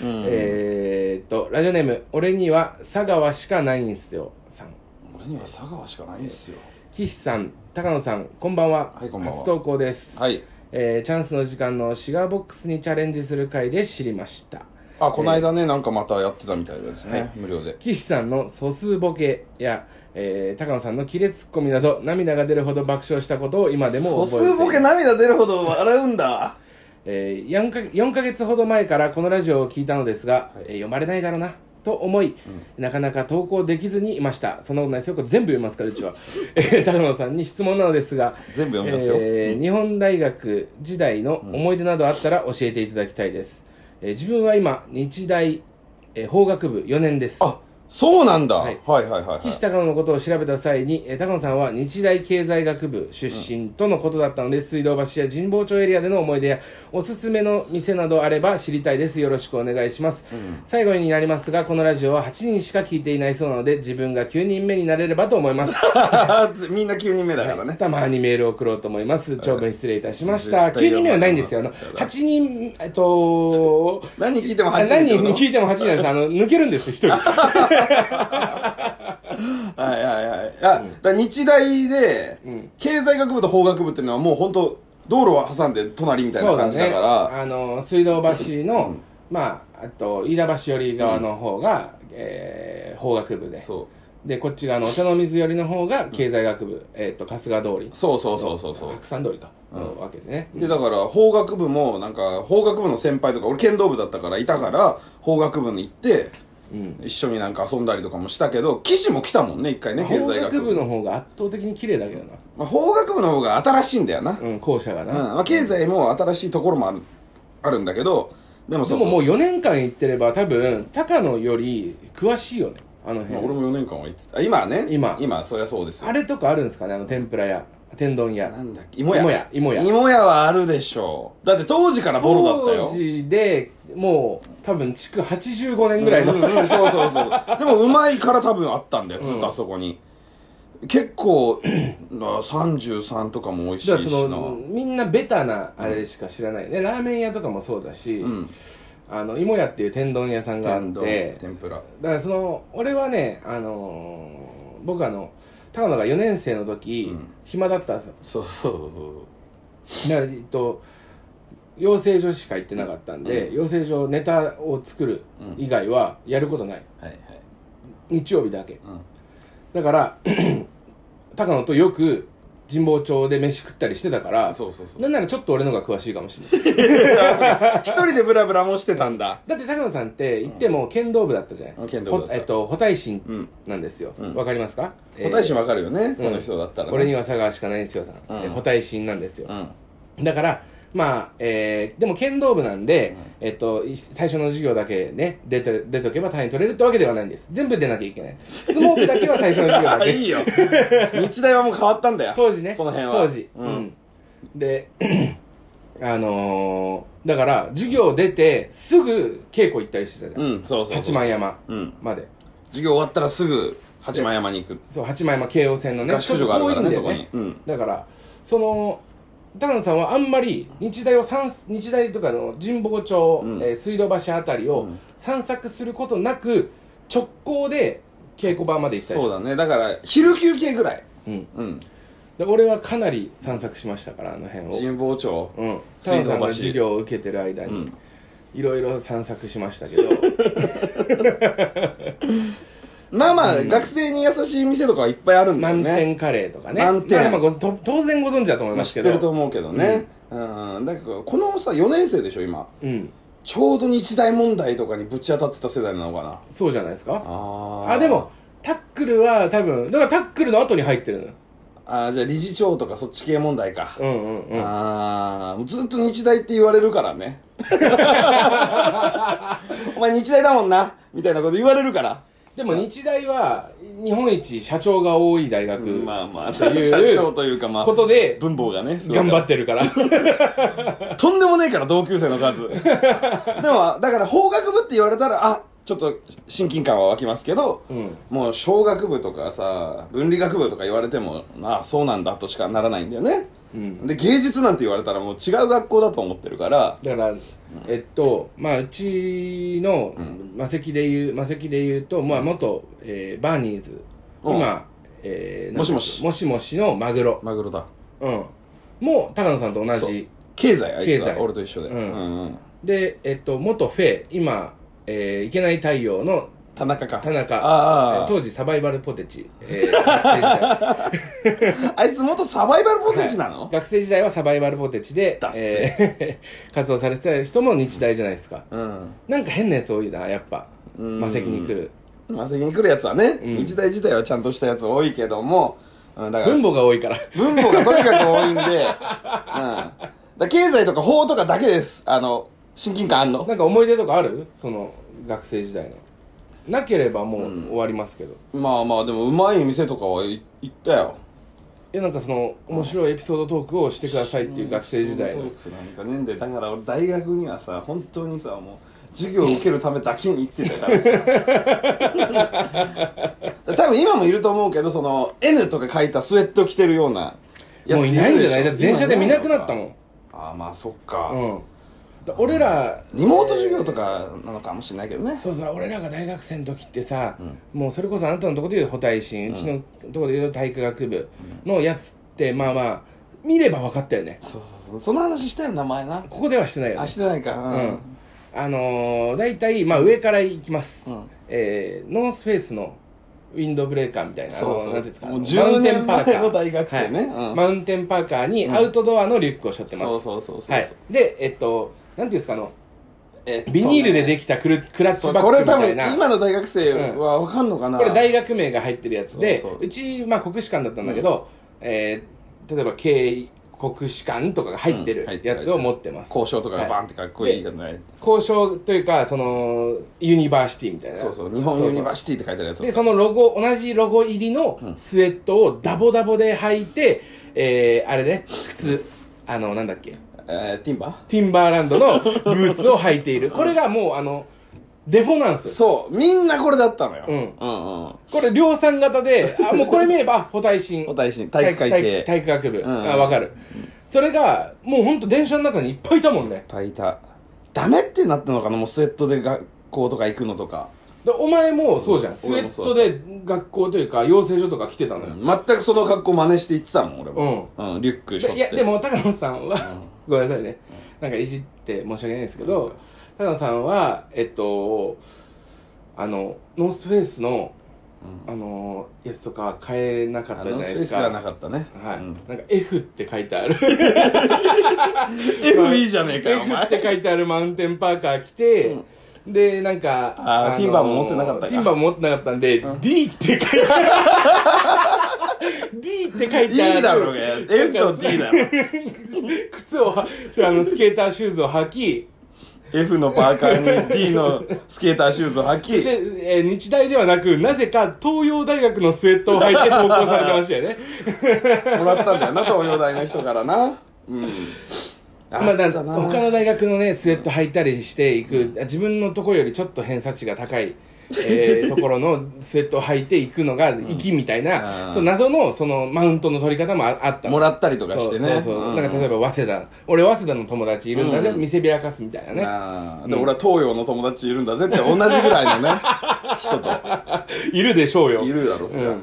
えーっとラジオネーム俺には佐川しかないんすよさん。俺には佐川しかないっすよ。岸さん高野さんこんばんは,、はいこんばんは。初投稿です、はいえーチャンスの時間のシガーボックスにチャレンジする回で知りました。あこの間ねなんかまたやってたみたいですね、はい。無料で。岸さんの素数ボケや、えー高野さんのキレツッコミなど涙が出るほど爆笑したことを今でも覚えてい素数ボケ涙出るほど笑うんだ。えー、4, か4ヶ月ほど前からこのラジオを聞いたのですが、えー読まれないだろうなと思い、なかなか投稿できずにいました。そんなことないですよこれ全部読みますからうちは、[LAUGHS] えー高野さんに質問なのですが全部読みますよ。えー日本大学時代の思い出などあったら教えていただきたいです、えー自分は今日大、えー法学部4年です。あそうなんだ、ははいい、はいはいはい。岸高野のことを調べた際に、えー高野さんは日大経済学部出身とのことだったので、水道橋や神保町エリアでの思い出やおすすめの店などあれば知りたいです。よろしくお願いします、最後になりますがこのラジオは8人しか聞いていないそうなので自分が9人目になれればと思います。[LAUGHS] みんな9人目だからね、たまにメールを送ろうと思います。長文失礼いたしました。絶対9人目はないんですよあの読まれます8人えっと [LAUGHS] 何聞いても8あ人何聞いても8人なんです。あの抜けるんです1人 [LAUGHS] はいはいはい。あ、だから日大で、ん。経済学部と法学部っていうのはもう本当道路を挟んで隣みたいな感じだから。あの水道橋の、まああと飯田橋寄り側の方が、えー法学部で。そう。でこっち側のお茶の水寄りの方が経済学部、えっ、と春日通りそうそうそうそうそう。白山通りか、のわけでね。でだから法学部もなんか法学部の先輩とか俺剣道部だったからいたから法学部に行ってうん。一緒になんか遊んだりとかもしたけど岸も来たもんね一回ね経法済学。部の方が圧倒的に綺麗だけどな。まあ、法学部の方が新しいんだよな、うん校舎がうん。な、まあ、経済も新しいところもあるあるんだけどでもそでももう4年間行ってれば多分高野より詳しいよね。あのまあ辺、俺も4年間は行ってた。あ今はね。今。今そりゃそうですよ。あれとかあるんですかね？あの天ぷら屋。天丼屋。なんだっけ？芋屋。芋屋。芋屋はあるでしょう。だって当時からボロだったよ。当時でもう多分築85年ぐらいの、うんうんそうそうそう。[LAUGHS] でもうまいから多分あったんだよずっとあそこに、結構 [CLEARS THROAT] な33とかも美味しいしな。そのみんなベタなあれしか知らないよね、ラーメン屋とかもそうだし、うん。あの芋屋っていう天丼屋さんがあって。天ぷら。だからその俺はねあのー僕あの高野が4年生の時、うん。暇だったんですよ。そうそうそうそう。だからえっと養成所しか行ってなかったんで、養成所ネタを作る以外はやることない。はいはい。日曜日だけ。うん。だから [CLEARS THROAT] 高野とよく神保町で飯食ったりしてたからそうそうそう。なんならちょっと俺の方が詳しいかもしれない。[LAUGHS] 一人でブラブラもしてたんだ。だって高野さんって言っても剣道部だったじゃない、うん剣道部だった。ほえっと補体心うん。なんですよ。わ、うん。かりますか？個体心わかるよね、うんこの人だったらね。俺には佐川しかないんですよ。さん、うんえ補体心なんですよ。う、ん。だからまあ、えーでも剣道部なんで、えっと、い最初の授業だけね出て出とけば単位取れるってわけではないんです。全部出なきゃいけない。相撲部だけは最初の授業だけ。あ [LAUGHS] いいよ。日大はもう変わったんだよ。当時ね。その辺は。当時。ううん。ん、で [CLEARS THROAT] あのーだから授業出てすぐ稽古行ったりしてたじゃん、うんそうそうそう八幡山うん。まで。授業終わったらすぐ八幡山に行く。そう八幡山京王線のね合宿所があるからねちょっと遠いんだよそこに。うん。だからその高野さんはあんまり日大を散日大とかの神保町、うん。えー水道橋あたりをうん。散策することなく直行で稽古場まで行ったりそうだね。だから昼休憩ぐらい。うん、うん。で俺はかなり散策しましたからあの辺を、神保町？うん、高野さんが授業を受けてる間に、うん。いろいろ散策しましたけど [LAUGHS] まあまあ、学生に優しい店とかはいっぱいあるんだよね。満点カレーとかね。満点。まあまあごと当然ご存知だと思いまあ知ますけどってると思うけどね。うん。だけどこのさ4年生でしょ今。うん。ちょうど日大問題とかにぶち当たってた世代なのかな。そうじゃないですか？あー。あでもタックルは多分だからタックルの後に入ってるのよ。あーじゃあ理事長とかそっち系問題か、うんうんうん。ああもうずっと日大って言われるからね。[LAUGHS] お前日大だもんなみたいなこと言われるからでも日大は日本一社長が多い大学まあまあ、という社長というかまあ、ことで文房がね、頑張ってるから [LAUGHS] とんでもねえから、同級生の数。[LAUGHS] でも、だから法学部って言われたら、あ、ちょっと親近感は湧きますけど、うん。もう小学部とかさ、分理学部とか言われても、あそうなんだとしかならないんだよね。うん。で、芸術なんて言われたらもう違う学校だと思ってるから、だから、えっとまあうちの魔石で言う魔石で言うと、まあ、元、えーバーニーズ。う。ん今、えーもしもし。もしもしのマグロ、マグロだ。うん、もう高野さんと同じ。経済、あいつ経済。は俺と一緒で。うん。うんうん。で、えっと、元フェ今、えー、いけない太陽の田中か。田中。ああえー当時サバイバルポテチ、えー学生時代。あいつ元サバイバルポテチなの、はい。学生時代はサバイバルポテチでダッ、セえー活動されてた人も日大じゃないですか。うん。なんか変なやつ多いなやっぱ。うん。魔石に来る。まあ、責に来るやつはね、うん。日大自体はちゃんとしたやつ多いけども、うん、だから分母が多いから。文法がとにかく多いんで、うん。だから経済とか法とかだけです。あの、親近感あんの？なんか思い出とかある？その学生時代の。なければもう終わりますけど、まあまあ、でもうまい店とかはい行ったよ。いやなんかその面白いエピソードトークをしてくださいっていう学生時代の。そうそうなんかねんで、だから俺大学にはさ、本当にさ、もう、授業を受けるためだけに行ってたからさ。[LAUGHS] 多分今もいると思うけど、その、N とか書いたスウェット着てるようなやつもういないんじゃない？だって電車で見なくなったもん。んああ、まあそっか。うん。だ俺らリモート授業とかなのかもしれないけどね。そうそう俺らが大学生の時ってさ、もうそれこそあなたのところでいう補体心、うちのところでいう体育学部のやつってまあまあ見れば分かったよね。そうそうそう。その話したよ、名前な。ここではしてないよあ、ねしてないか。ううん。あのー、大体まあ上から行きます、うん。えー、ノースフェイスのウィンドブレーカーみたいなそうそう。なんていうんですか？もうマウンテンパーカー。10年前の大学生ね。はい。うんマウンテンパーカーにアウトドアのリュックを背負ってます、そうそうそうそう。はい、でえっとていうんですかあのえっとね。ビニールでできたクルクラッチバグみたいな。これ多分今の大学生はわかんのかな、これ大学名が入ってるやつでそうそう。ち、まあ、国士舘だったんだけど、えー例えば経国士舘とかが入ってるうん入ってる。やつを持ってます、校章とかがバンってかっこいいじゃない、校章というかそのユニバーシティみたいな。そうそう。日本ユニバーシティって書いてあるやつ。でそのロゴ同じロゴ入りのスウェットをダボダボで履いて、えー、あれね靴あのなんだっけえー、ティンバーティンバーランドのブーツを履いている。これがもうあのデフォなんですよ。そう。みんなこれだったのよ、うん。うんうん。これ量産型であもうこれ見ればあ補体心補体心体育会系。体体育学部、うんあ分かる、それがもうほんと電車の中にいっぱいいたもんね。パイタダメってなったのかなもうスウェットで学校とか行くのとか、でお前もそうじゃん、うん。スウェットで学校というか養成所とか来てたのよ、全くその格好真似して行ってたもん俺も、うん。リュックしょって。でいやでも高野さんは、ごめんなさいね、なんかいじって申し訳ないんですけど、高野さんはえっとあのノースフェイスの、あのやつとか買えなかったじゃないですか。スペースではなかったね。はい、うん。なんか F って書いてある。[LAUGHS] F いいじゃねえかよお F 前。って書いてあるマウンテンパーカー着て、でなんかあーティンバーも持ってなかったかティンバーも持ってなかったんで、D って書いてある [LAUGHS] って書いてある。いいだろうが。F と D だろ。靴をはあのスケーターシューズを履き F のパーカーに D のスケーターシューズを履き。[LAUGHS] えー日大ではなくなぜか東洋大学のスウェットを履いて投稿されてましたよね。もらったんだよな東洋大の人からな。うん。[LAUGHS] まあ、だ他の大学のねスウェット履いたりしていく、自分のところよりちょっと偏差値が高い、えーところのスウェットを履いていくのが粋みたいな、うん。その謎のそのマウントの取り方もああった。のもらったりとかしてね。そうそうそう、うん。なんか例えば早稲田。俺早稲田の友達いるんだぜ、うん。見せびらかすみたいなね。あー。で俺は東洋の友達いるんだぜって同じぐらいのね人と。[LAUGHS] いるでしょうよ。いるだろそりゃ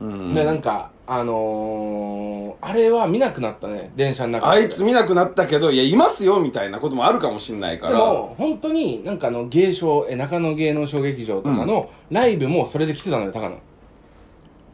うん。でなんかあのー、あれは見なくなったね電車の中で。あいつ見なくなったけどいやいますよみたいなこともあるかもしんないから。でも本当になんかあの芸商え中野芸能小劇場とかのライブもそれで来てたのよ高野。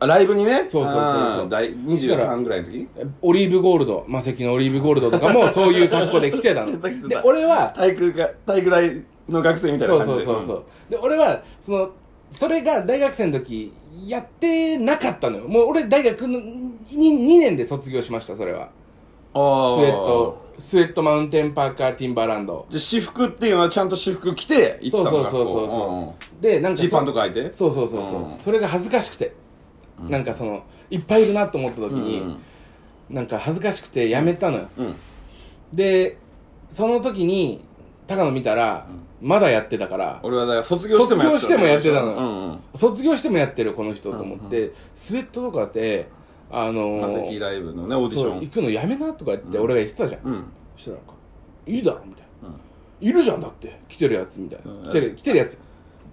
あライブにね？そうそうそうそう。あー大23ぐらいの時？オリーブゴールド魔石のオリーブゴールドとかも [LAUGHS] そういう格好で来てたの。来てた来てた。で俺は体育が体育大の学生みたいなそう感じで。そうそうそう。で俺はそのそれが大学生の時やってなかったのよ。もう俺大学の 2, 2年で卒業しましたそれは。あー。スウェットスウェットマウンテンパーカーティンバーランド。じゃあ私服っていうのはちゃんと私服着て行ってたのそうそうそうそうでなんかジーパンとか履いて？そうそうそうそう、うん。それが恥ずかしくて、なんかそのいっぱいいるなと思った時に、うん。なんか恥ずかしくてやめたのよ、うん。でその時に高野見たら、まだやってたから俺はだから卒業してもやって卒業してもやってたのうんうん。卒業してもやってるこの人と思って、スウェットとかであのマーセキライブのねオーディション。行くのやめなとか言って俺が言ってたじゃん、うん。そしたらなんか「いいだろ」みたいな、いるじゃんだって来てるやつ」みたいな、うん。来てる来てるやつ。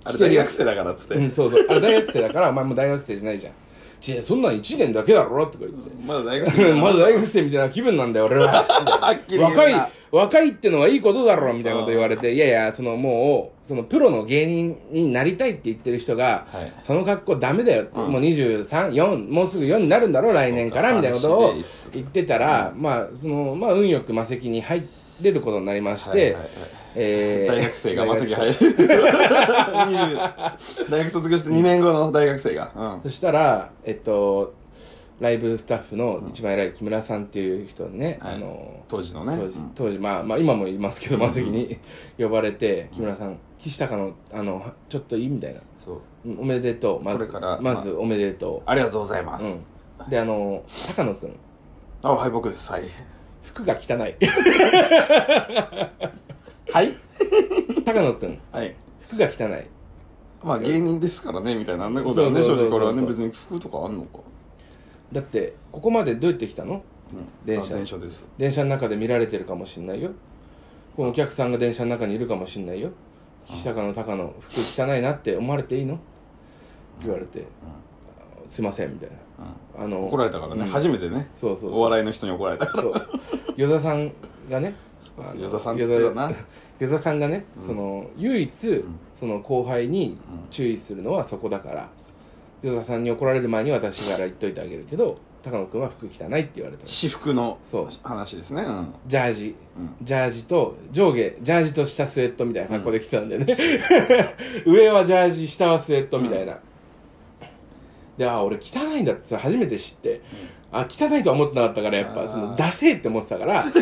あれ来てるやつ大学生だからっつって。うんそうそう。あれ大学生だからお前も大学生じゃないじゃんちそんなん1年だけだろとか言って、まだ大学生 [LAUGHS] まだ大学生みたいな気分なんだよ俺は。[LAUGHS] はっきり言うな。若い若いってのはいいことだろみたいなこと言われていやいやそのもうそのプロの芸人になりたいって言ってる人が、はい。その格好ダメだよって、うん。もう234もうすぐ4になるんだろ来年からみたいなことを言ってたら、まあそのまあ運よく魔石に入れることになりまして、えー大学生がまさき大入る。20大学卒業して2年後の大学生が。うん。そしたらえっとライブスタッフの一番偉い木村さんっていう人にね、はい。あの当時のね。当時うん。当時まあ、まあ今もいますけどマセキに [LAUGHS] 呼ばれて木村さん岸高のあのちょっといいみたいな。そう。うんおめでとう。まずまずおめでとありがとうございまう、す。うん、であの高野くん。あはい僕です。はい服が汚い。はい？高野くん。はい。服が汚い。まあ芸人ですからねみたいなことはねそうそうそうそう。正直これはね。別に服とかあんのか。だってここまでどうやって来たの？うん。電車。あ電車です。電車の中で見られてるかもしんないよ。このお客さんが電車の中にいるかもしんないよ。岸高の高野服汚いなって思われていいの？言われて、すいませんみたいなあの怒られたからね。うん。初めてね。そうそうそう。お笑いの人に怒られたそう。与座さんがねあの与座さんっつってたな。与座さんがね、その唯一、ん。その後輩に注意するのはそこだから。与座さんに怒られる前に私から言っといてあげるけど高野君は服汚いって言われたの。私服のそう。話ですね。うん。ジャージ、うん。ジャージと上下ジャージと下スウェットみたいな格好で来てたんだよね、[LAUGHS] 上はジャージ下はスウェットみたいな、であ俺汚いんだってそれ初めて知って、あ汚いとは思ってなかったからやっぱそのダセーって思ってたから。[LAUGHS]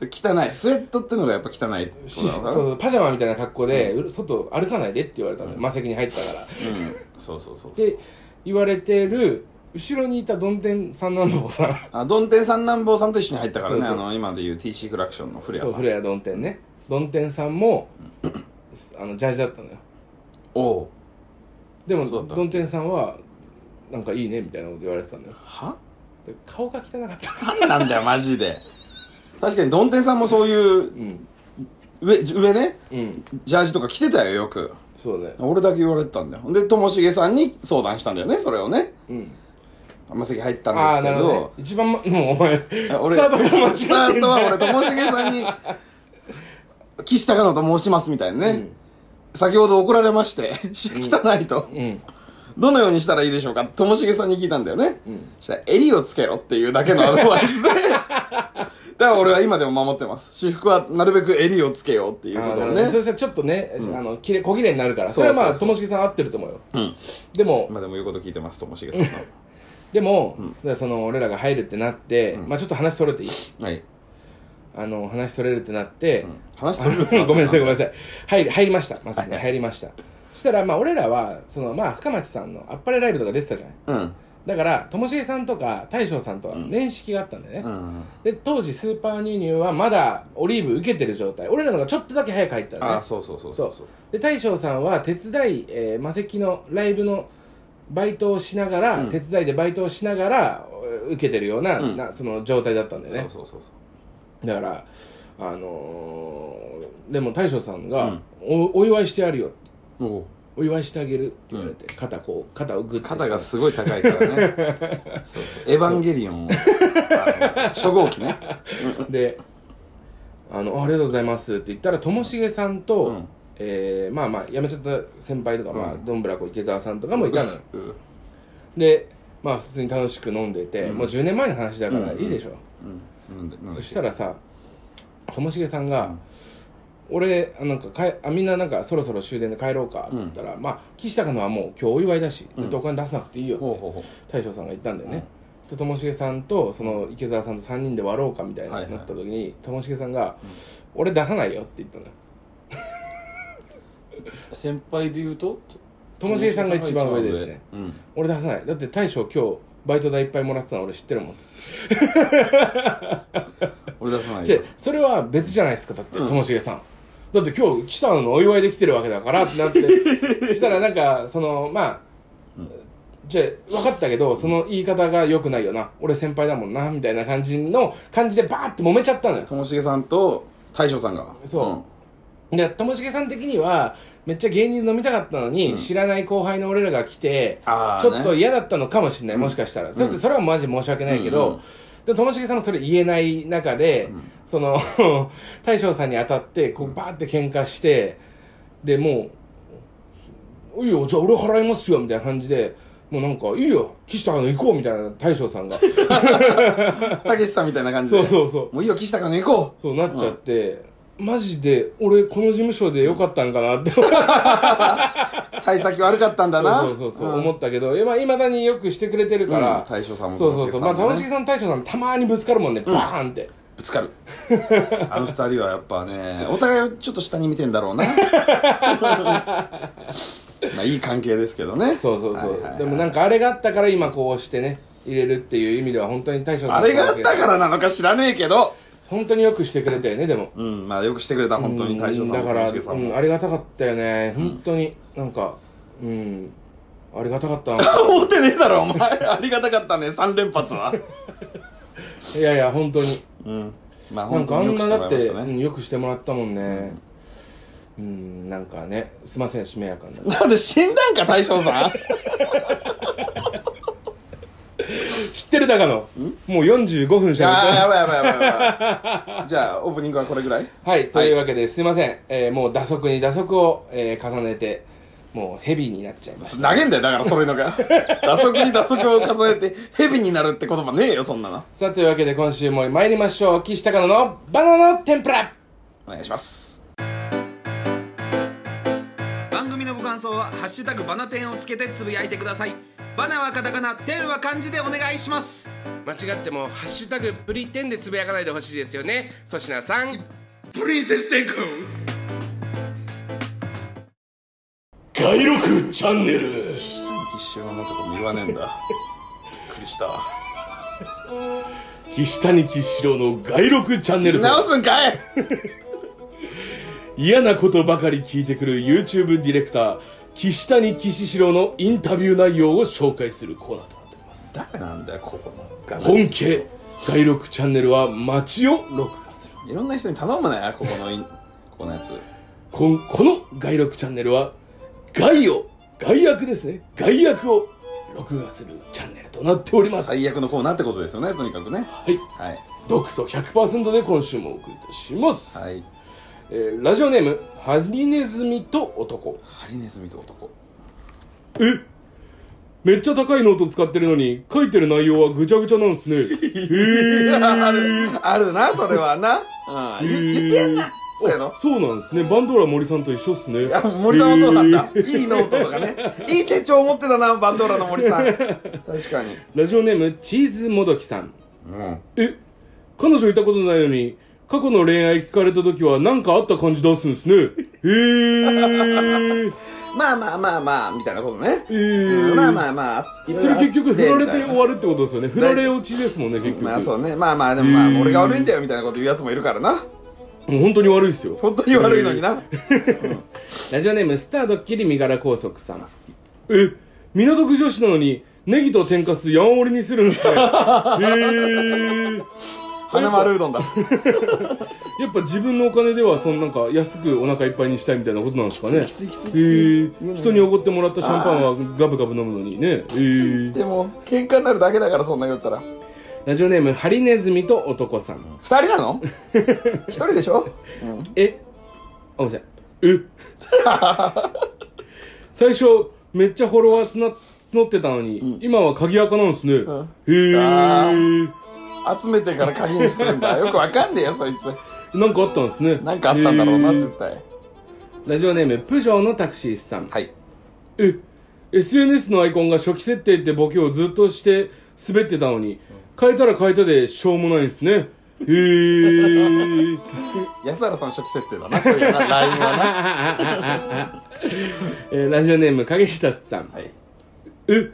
汚い。スウェットってのがやっぱ汚いそうパジャマみたいな格好で、う外歩かないでって言われたのよ、魔石に入ったから。うん。そうそうそうで言われてる後ろにいたどん天三男坊さん。[LAUGHS] あドンテン三男坊さんと一緒に入ったからねあの今でいう TC クラクションの古谷さそうん古谷どん天ね。どん天さんもあのジャージだったのよ。おおでもそうだった。どん天さんはなんかいいねみたいなこと言われてたのよ。は？で顔が汚かった。なんだよマジで。確かにドンテンさんもそういううん。上上ね？うん。ジャージとか着てたよよく。そうね。俺だけ言われてたんだよ。でともしげさんに相談したんだよねそれをね。うん。ま席入ったんああですけど。なるほどね。一番、ま、もうお前俺スタートが間違ってんスじゃん。タートは俺ともしげさんに岸高野と申しますみたいなね、先ほど怒られまして [LAUGHS] 汚いと、うん。どのようにしたらいいでしょうか？ともしげさんに聞いたんだよね、ん。そしたら襟をつけろっていうだけのアドバイスで。[LAUGHS] だから俺は今でも守ってます。私服はなるべく襟をつけようっていうことをね。あーなるほどそしたらちょっとね、あのきれ小切れになるから。それはまあともしげさん合ってると思うよ。うん。でもまあでも言うこと聞いてますともしげさん。の [LAUGHS] でも、でその俺らが入るってなって、まあちょっと話それていい？はい、あの話それるってなって、話それるってなったごめんなさいごめんなさい。入り入りましたまさに。はい入りました。そしたらまあ俺らはそのまあ深町さんのあっぱれライブとか出てたじゃない。うん。だからともしげさんとか大将さんとは面識があったんだよね、うんで当時スーパーニューニューはまだオリーブ受けてる状態。俺らのがちょっとだけ早く入ったのね。ああそうそうそうそう。そう。で大将さんは手伝い、えー、魔石のライブのバイトをしながら、うん。手伝いでバイトをしながらえー受けてるような,、うん。なその状態だったんだよね。そうそうそうそうだからあのーでも大将さんが、うん。おお祝いしてやるよおおお祝いしてあげるって言われて、肩こう肩をグッて肩がすごい高いからね。[LAUGHS] そうそう。エヴァンゲリオンをあの初号機ね。[LAUGHS] であの「ありがとうございます」って言ったらともしげさんと、うん。えーまあまあ辞めちゃった先輩とか、まあ、どんぶらこ池澤さんとかもいたの。ようん。でまあ普通に楽しく飲んでて、うん。もう10年前の話だからいいでしょ、うんそしたらさともしげさんが「俺あなんかかえあみんななんかそろそろ終電で帰ろうか」っつったら、まあ岸高野はもう今日お祝いだし絶対お金出さなくていいよ、ほうほうほう。大将さんが言ったんだよね、でともしげさんとその池澤さんと3人で割ろうかみたいなはいはい。なった時にともしげさんが「俺出さないよ」って言ったのよ。[LAUGHS] 先輩で言うとともしげさんが一番上ですね。うん。俺出さない。だって大将今日バイト代いっぱいもらってたの俺知ってるもんっつって。[LAUGHS] 俺出さないでよそれは別じゃないですかだってうん。ともしげさん。だって今日来たのお祝いできてるわけだからってなって。[LAUGHS] そしたらなんかそのまあ、じゃあ分かったけどその言い方が良くないよな。俺先輩だもんなみたいな感じの感じでバーって揉めちゃったのよ。ともしげさんと大将さんが。そう。でともしげさん的にはめっちゃ芸人飲みたかったのに、知らない後輩の俺らが来てちょっとね嫌だったのかもしれない、もしかしたら、それそれはマジ申し訳ないけど、でもともしげさんもそれ言えない中で、その [LAUGHS] 大将さんに当たってこうバーって喧嘩してでもう「いいよじゃあ俺払いますよ」みたいな感じでもうなんか「いいよ岸高野行こう」みたいな大将さんが。[LAUGHS] たけしさんみたいな感じで。そうそうそう。もういいよ岸高野行こそうなっちゃって、マジで俺この事務所でよかったんかなって。う [LAUGHS] 幸先悪かったんだな。そうそうそう、ん思ったけど。いまだによくしてくれてるから、うん大将さんもそうそうそう。まあ楽しげさん大将さんたまにぶつかるもんね、バーンって。ぶつかる。[LAUGHS] あの二人はやっぱねお互いをちょっと下に見てんだろうな。[LAUGHS] まあいい関係ですけどね。そうそうそう、はいはいはい。でもなんかあれがあったから今こうしてね入れるっていう意味では本当に大将さんあれがあったからなのか知らねえけど本当によくしてくれたよねでも。うんまあよくしてくれた本当に大将さんもだから、うん、ありがたかったよね。本当になんかうんありがたかったな。[LAUGHS] 思ってねえだろお前。ありがたかったね3連発は。[LAUGHS] いやいや本当に。うん。まあなんかあんなだって、よくしてもらいましたね。うんよくしてもらったもんね。うんなんかねすいませんしめやかにななんで死んだんか大将さん知ってるだかのもう45分しゃべってます。あーやばいやばいやばいやばいじゃあオープニングはこれぐらい？はい、というわけですいません、えーもう打足に打足を、えー重ねてもうヘビーになっちゃいました投げんだよだからそういうのが。[LAUGHS] 打足に打足を重ねてヘビになるって言葉ねえよそんなの。さあというわけで今週も参りましょう。岸高野のバナナの天ぷら。お願いします。番組のご感想は「ハッシュタグバナテン」をつけてつぶやいてくださいバナはカタカナテンは漢字でお願いします。間違っても「ハッシュタグプリテン」でつぶやかないでほしいですよね。粗品さん。プリンセス天空外録チャンネル。一生のとかも言わねえんだ。びっくりした。岸谷岸四郎の外録チャンネル直すんかい。嫌なことばかり聞いてくる YouTube ディレクター岸谷岸四郎のインタビュー内容を紹介するコーナーとなっております。誰なんだよここの本家外録チャンネルは街を録画する。いろんな人に頼むなよここの [LAUGHS] ここのやつ。こんこの外録チャンネルは外を外役ですね。外役を録画するチャンネルとなっております。はい、最悪のコーナーってことですよねとにかくね。はい。毒素100%で今週もお送りいたします、はいえーラジオネームハリネズミと男。ハリネズミと男。え？めっちゃ高いノート使ってるのに書いてる内容はぐちゃぐちゃなんすね。[LAUGHS] へえあるあるなそれはな。うん言言ってやんな。そうそうなんですね。バンドーラ森さんと一緒っすね。森さんもそうなんだ。いいノートとかね。[LAUGHS] いい手帳持ってたなバンドーラの森さん。[LAUGHS] 確かに。ラジオネームチーズもどきさん。うん。え？彼女いたことないのに過去の恋愛聞かれた時は何かあった感じ出すんですね。[LAUGHS] へえまあまあまあまあみたいなことね。えー。うん。まあまあまあそれ結局振られて終みわるってことですよね。振られ落ちですもんね結局。まあそうねまあまあでもまあ俺が悪いんだよみたいなこと言うやつもいるからな。もう本当に悪いですよ。本当に悪いのにな。ラジオネームスタードッキリ身柄拘束さん。え港区女子なのにネギと天かす山盛りにするんですね。へえ花丸うどんだ。[LAUGHS] やっぱ自分のお金ではそのなんか安くお腹いっぱいにしたいみたいなことなんですかね。きついきついきつい。きつへいえ人におごってもらったシャンパンはガブガブ飲むのにね。へえでも喧嘩になるだけだからそんな言ったら。ラジオネームハリネズミと男さん。二人なの？[LAUGHS] 一人でしょ？え？あごめんなさい。え [LAUGHS] 最初めっちゃフォロワー募募ってたのに、今は鍵垢なんですね、へあえ集めてから鍵にするんだ。[LAUGHS] よくわかんねえよそいつ。なんかあったんですね。なんかあったんだろうな絶対。ラジオネームプジョーのタクシーさん。はい。え SNS のアイコンが初期設定ってボケをずっとして滑ってたのに変えたら変えたでしょうもないんですね。へえ [LAUGHS] 安原さん初期設定だなそういうな LINE はな。[LAUGHS] えーラジオネーム影下さん。はい。え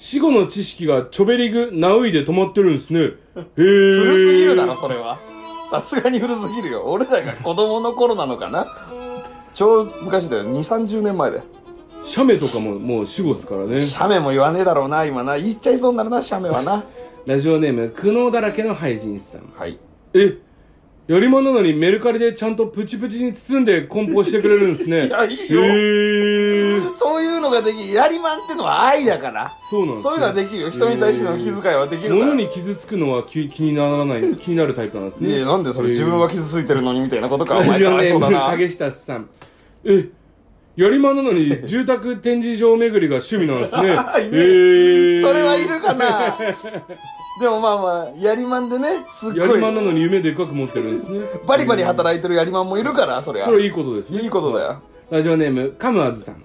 死後の知識がチョベリグナウイで止まってるんですね。へえ古すぎるだろそれは。さすがに古すぎるよ。俺らが子供の頃なのかな？超昔だよ。2 3 0年前だよ。写メとかももう死後っすからね。写メも言わねえだろうな今な。言っちゃいそうになるな写メはな。[LAUGHS] ラジオネーム苦悩だらけの廃人さん。はい。えやりまんなのにメルカリでちゃんとプチプチに包んで梱包してくれるんですね。[LAUGHS] いやいいよ。へえそういうのができやりまんってのは愛だから。そうなんです、ね、そういうのはできるよ。人に対しての気遣いはできるから。物に傷つくのは気気にならない気になるタイプなんですね。いやなんでそれ自分は傷ついてるのにみたいなことかおラ前かわいそうだな。影下さん。えやりまんなのに [LAUGHS] 住宅展示場巡りが趣味なんですね。[LAUGHS] へえそれはいるかなでもまあまあやりまんでねすっやごい。りまんなのに夢でかく持ってるんですね。バリバリ働いてるやりまんもいるからそりゃ。それはいいことですね。いいことだよ。ラジオネームカムアズさん。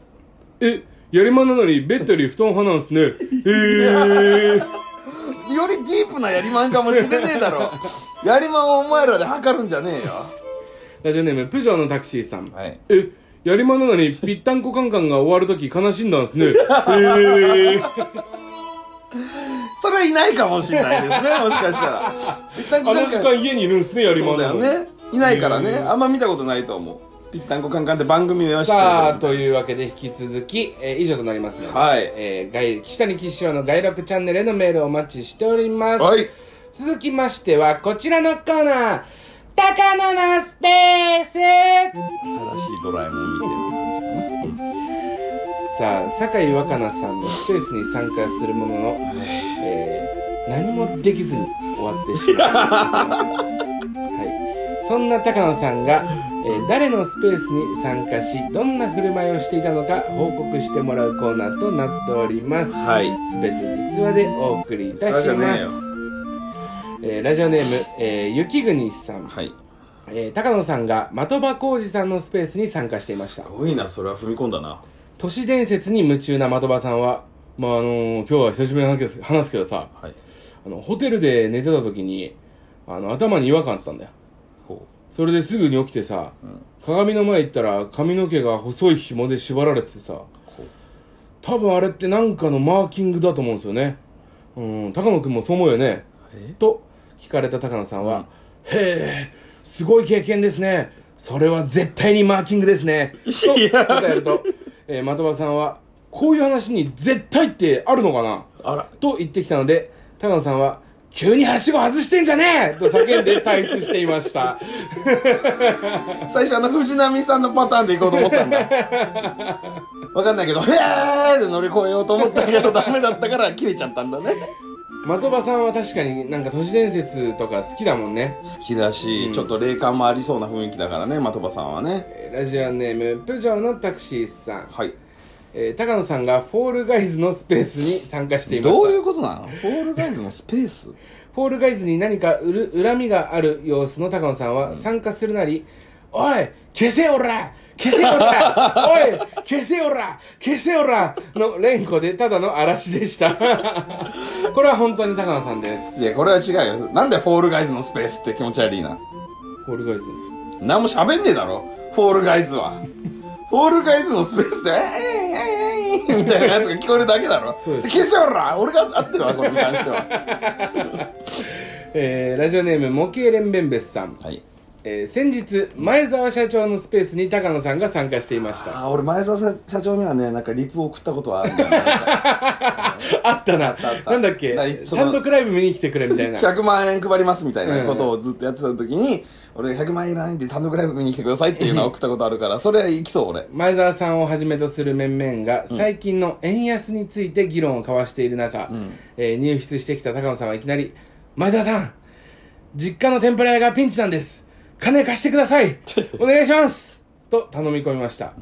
えやりまんなのにベッドより布団派なんですね。[LAUGHS] へえよりディープなやりまんかもしれねえだろ。やりまんをお前らで測るんじゃねえよ。ラジオネームプジョーのタクシーさん。はい。えやりまんなのにぴったんこカンカンが終わるとき悲しんだんですね。へえ [LAUGHS] それはいないかもしれないですね [LAUGHS] もしかしたら。一旦あの時間家にいるんですねやりまだよね。いないからね。うん。あんま見たことないと思う。ぴったんこカンカンって番組では知ってるさあというわけで引き続き、えー以上となりますので、はい。えー外岸谷岸匠の外録チャンネルへのメールをお待ちしております、はい。続きましてはこちらのコーナー。高野のスペース。正しいドラえもん見てるさあ酒井若菜さんのスペースに参加するものの、えー何もできずに終わってしまう、はい、そんな高野さんが、えー誰のスペースに参加しどんな振る舞いをしていたのか報告してもらうコーナーとなっております。はい。すべて実話でお送りいたします。えーラジオネーム、えー雪国さん、はい。えー高野さんが的場浩二さんのスペースに参加していました。すごいなそれは踏み込んだな都市伝説に夢中な的場さんはまああのー今日は久しぶりに話す話すけどさはい。あのホテルで寝てた時にあの頭に違和感あったんだよ。ほそれですぐに起きてさ、ん、鏡の前行ったら髪の毛が細い紐で縛られててさほう。多分あれってなんかのマーキングだと思うんですよね。うん高野君もそう思うよね。え？と聞かれた高野さんは、へえすごい経験ですね。それは絶対にマーキングですね。といや。答えると、えー、的場さんはこういう話に絶対ってあるのかな？あら。と言ってきたので高野さんは急にはしご外してんじゃねえ！と叫んで退出していました。最初あの藤波さんのパターンで行こうと思ったんだ。[LAUGHS] わかんないけど「へー!」で乗り越えようと思ったけどダメだったから切れちゃったんだね的場さんは確かになんか都市伝説とか好きだもんね。好きだし、うん。ちょっと霊感もありそうな雰囲気だからね的場さんはね。えーラジオネームプジョーのタクシーさん、はい。えー高野さんがフォールガイズのスペースに参加していました。どういうことなの？フォールガイズのスペース？[LAUGHS] フォールガイズに何かうる恨みがある様子の高野さんは参加するなり、おい消せおら消せおら [LAUGHS] おい消せおら消せおらの連呼でただの嵐でした。[LAUGHS] これは本当に高野さんです。いやこれは違うよ。なんでフォールガイズのスペースって気持ち悪いな。フォールガイズです。何も喋んねえだろ。フォールガイズは。フォールガイズのスペースで「えいえいえいえい」みたいなやつが聞こえるだけだろ。そうです。消せおら俺が合ってるわこれに関しては。[LAUGHS] えー、ラジオネーム模型連弁別さん。はいえー、先日、前澤社長のスペースに高野さんが参加していました。あ俺前澤社長にはねなんかリプを送ったことはあるんだよね [LAUGHS] あったな。あったなんだっけ？単独ライブ見に来てくれみたいな。100万円配りますみたいなことをずっとやってた時に、俺が100万円いらないんで単独ライブ見に来てくださいっていうのを送ったことあるから、それ行きそう俺。前澤さんをはじめとする面々が最近の円安について議論を交わしている中、えー入室してきた高野さんはいきなり「前澤さん実家の天ぷら屋がピンチなんです金貸してください。[LAUGHS] お願いします!」と頼み込みました、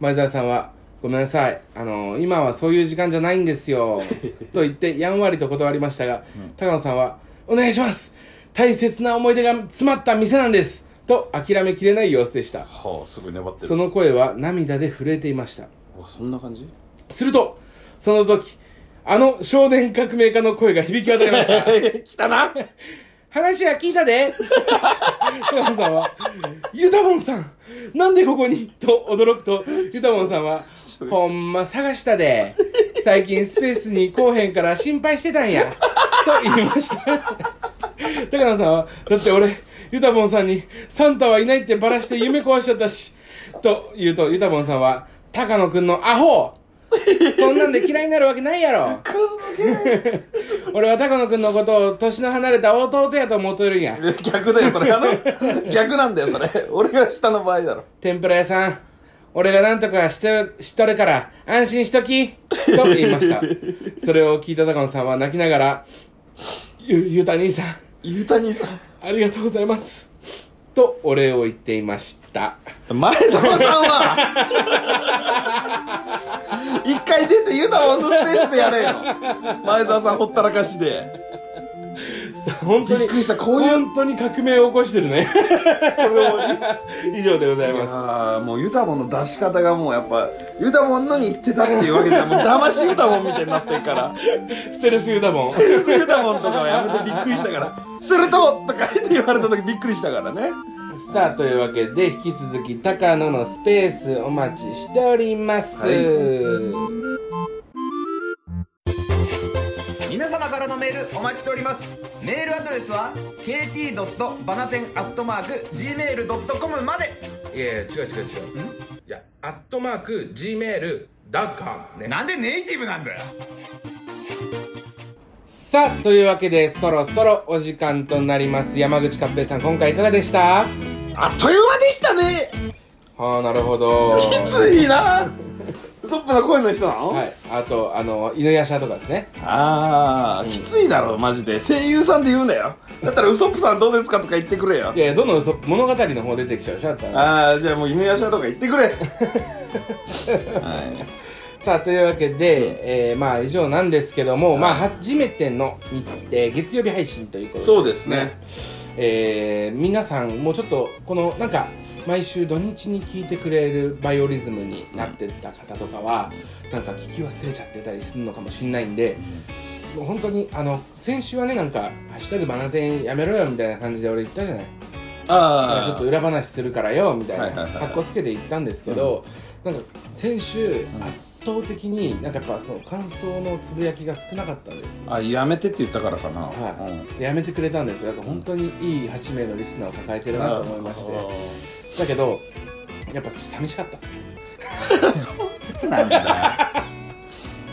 前澤さんは「ごめんなさい。あの今はそういう時間じゃないんですよ」[LAUGHS] と言ってやんわりと断りましたが、高野さんは「お願いします。大切な思い出が詰まった店なんです!」と諦めきれない様子でした。はあ、すごい粘ってる。その声は涙で震えていました。おそんな感じ？するとその時あの少年革命家の声が響き渡りました。[LAUGHS] 来たな話は聞いたで高野さんは、ユタボンさんなんでここに？と驚くと、ユタボンさんは、ほんま探したで。最近スペースに来おへんから心配してたんや。と言いました。高野さんは、だって俺、ユタボンさんに、サンタはいないってバラして夢壊しちゃったし。と言うと、ユタボンさんは、高野くんのアホそんなんで嫌いになるわけないやろ。くんづけ俺は高野くんのことを年の離れた弟やと思ってるんや。逆だよ、それ。あの、逆なんだよ、それ。俺が下の場合だろ。天ぷら屋さん、俺がなんとかして、しとるから、安心しときと言いました。それを聞いた高野さんは泣きながら、ゆ、ゆうた兄さん、ゆうた兄さん。ありがとうございます。とお礼を言っていました。前澤さんは？[LAUGHS] 一回出てユタボンのスペースでやれよ。前澤さんほったらかしで [LAUGHS] 本当に、びっくりしたこういう本当に革命を起こしてるね。[LAUGHS] 以上でございまーもうユタボンの出し方がもうやっぱユタボンのに言ってたっていうわけじゃもう騙しユタボンみたいになってるから [LAUGHS] す。ステルスユタボン。セルスユタボンとかはやめてびっくりしたから「すると!」とか言って言われた時びっくりしたからねさあ、というわけで、引き続き、高野のスペースお待ちしております。皆様からのメールお待ちしておりますメールアドレスは kt. バナテンアットマーク gmail.com までいやいや、違う違う違う。いや、アットマーク、gmail、ダッカーね。なんでネイティブなんだよさあ、というわけで、そろそろお時間となります。山口勝平さん、今回いかがでした？あっという間でしたねはあ、なるほど。きついなウソップの声の人なの、はい。あと、あの、犬夜叉とかですね。ああ、きついだろマジで。声優さんで言うんだよ。だったらウソップさんどうですかとか言ってくれよ。いやいや、どんどん嘘物語の方出てきちゃうでしょだったら。ああじゃあもう犬夜叉とか言ってくれ。[LAUGHS] はい。さあ、というわけで、えー、まあ、以上なんですけども、まあ、初めての日程、月曜日配信ということそうですね。えー、皆さん、もうちょっと、この、なんか、毎週土日に聞いてくれるバイオリズムになってた方とかは、なんか聞き忘れちゃってたりするのかもしれないんで、もう本当に、あの、先週はね、なんか、ハッシュタグバナテンやめろよみたいな感じで俺言ったじゃない。あちょっと裏話するからよみたいな格好つけて言ったんですけど、なんか先週圧倒的になんかやっぱその感想のつぶやきが少なかったんです。あやめてって言ったからかな。はい、やめてくれたんです。だから本当にいい8名のリスナーを抱えてるなと思いましてだけどやっぱ寂しかった。[LAUGHS] なんだよ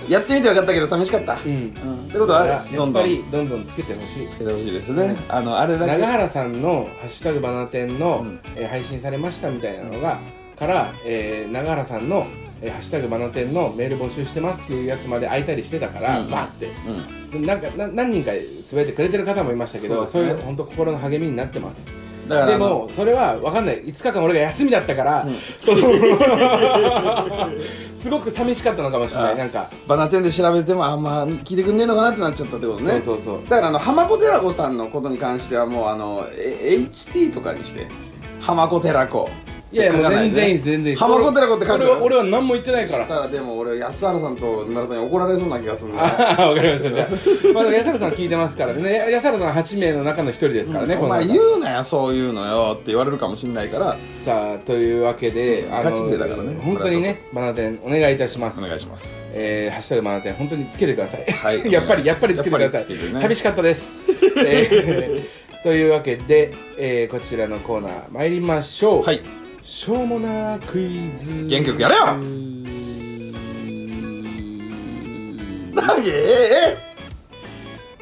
やってみて分かったけど寂しかった、うん。うん、ってことはやどんどんっぱりどんどん。つけてほしい。つけてほしいですね、あのあれだけ。長原さんの「ハッシュタグバナテンの」うん。えー配信されましたみたいなのがから、えー長原さんの「えーハッシュタグバナテン」のメール募集してますっていうやつまで開いたりしてたから、うんバーって。うん。なんかな何人かつぶやいてくれてる方もいましたけどそう,、ね。いう本当心の励みになってますだからでもそれは分かんない。5日間俺が休みだったから、[LAUGHS] すごく寂しかったのかもしれなあいなんか。バナテンで調べてもあんま聞いてくんねえのかなってなっちゃったってことね。そうそうそう。だからあの浜子寺子さんのことに関してはもうあのえ HT とかにして。浜子寺子いやいやもう全然いい全然いいです浜子寺子って書く俺は俺は何も言ってないからそしたらでも俺安原さんと村田に怒られそうな気がするんだよああ、わかりました。じゃあ、ま安原さん聞いてますからね。安原さん8名の中の一人ですからね、お前言うなよそういうのよって言われるかもしんないからさあ、というわけで、あガチ勢だからね本当にね、バナテンお願いいたします。お願いしますえー、ハッシュタグバナテン、本当につけてください。はい [LAUGHS] やっぱり、やっぱりつけてください。寂しかったです。[LAUGHS] えー、というわけで、えー、こちらのコーナー参りましょう。はいしょうもなクイズ。元気よくやれよ！[LAUGHS] 何？え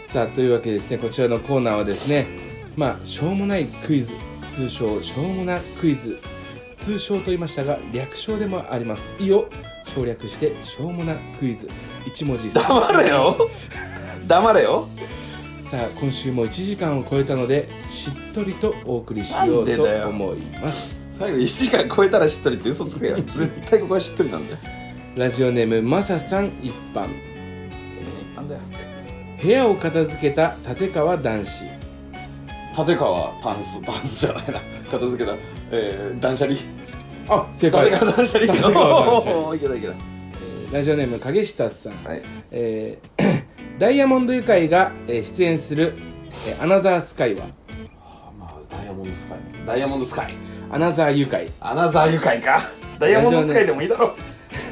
さあというわけでですねこちらのコーナーはですねまあしょうもないクイズ通称しょうもなクイズ通称と言いましたが略称でもあります「い」を省略してしょうもなクイズ。1文字黙れよ！黙れよ！さあ今週も1時間を超えたのでしっとりとお送りしようと思います最後1時間超えたらしっとりって嘘つけよ [LAUGHS] 絶対ここはしっとりなんだよ。ラジオネームマサさん一般。なんだよ。部屋を片付けた立川男子。立川タンスタンスじゃないな。片付けたえー、断捨離。あ正解。立川断捨離立川断捨離おーいけたいけた。えーラジオネーム影下さん、はい。えー [COUGHS] ダイヤモンドユカイが、えー出演する、えーアナザースカイは？まあダイヤモンドスカイ。ダイヤモンドスカイアナザーユカイ。アナザー愉快か。ダイヤモンドスカイでもいいだろ。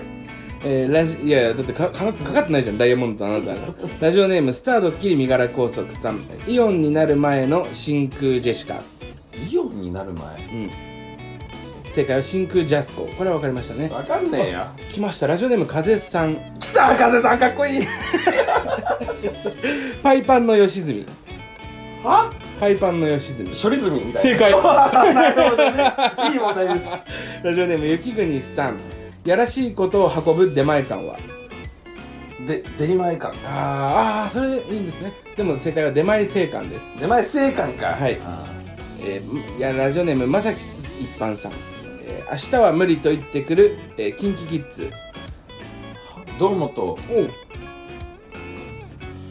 [LAUGHS] えーラジいやいやだってかかかかってないじゃんダイヤモンドとアナザーが。[LAUGHS] ラジオネームスタードッキリ身柄拘束さん。イオンになる前の真空ジェシカ。イオンになる前。うん。正解は真空ジャスコ。これは分かりましたね。わかんねえよ。来ました。ラジオネーム風さん。来た風さんかっこいい。[LAUGHS] パイパンの吉住は？パイパンの吉住。処理済みみたい正解。な [LAUGHS] なるほどね。いい問題です。ラジオネーム雪国さん。やらしいことを運ぶ出前館は？で出前館。あーあーそれいいんですね。でも正解は出前生館です。出前生館か。はい。あえーいやラジオネームまさき一般さん、えー明日は無理と言ってくる、えー、キンキキッズ。ー堂本お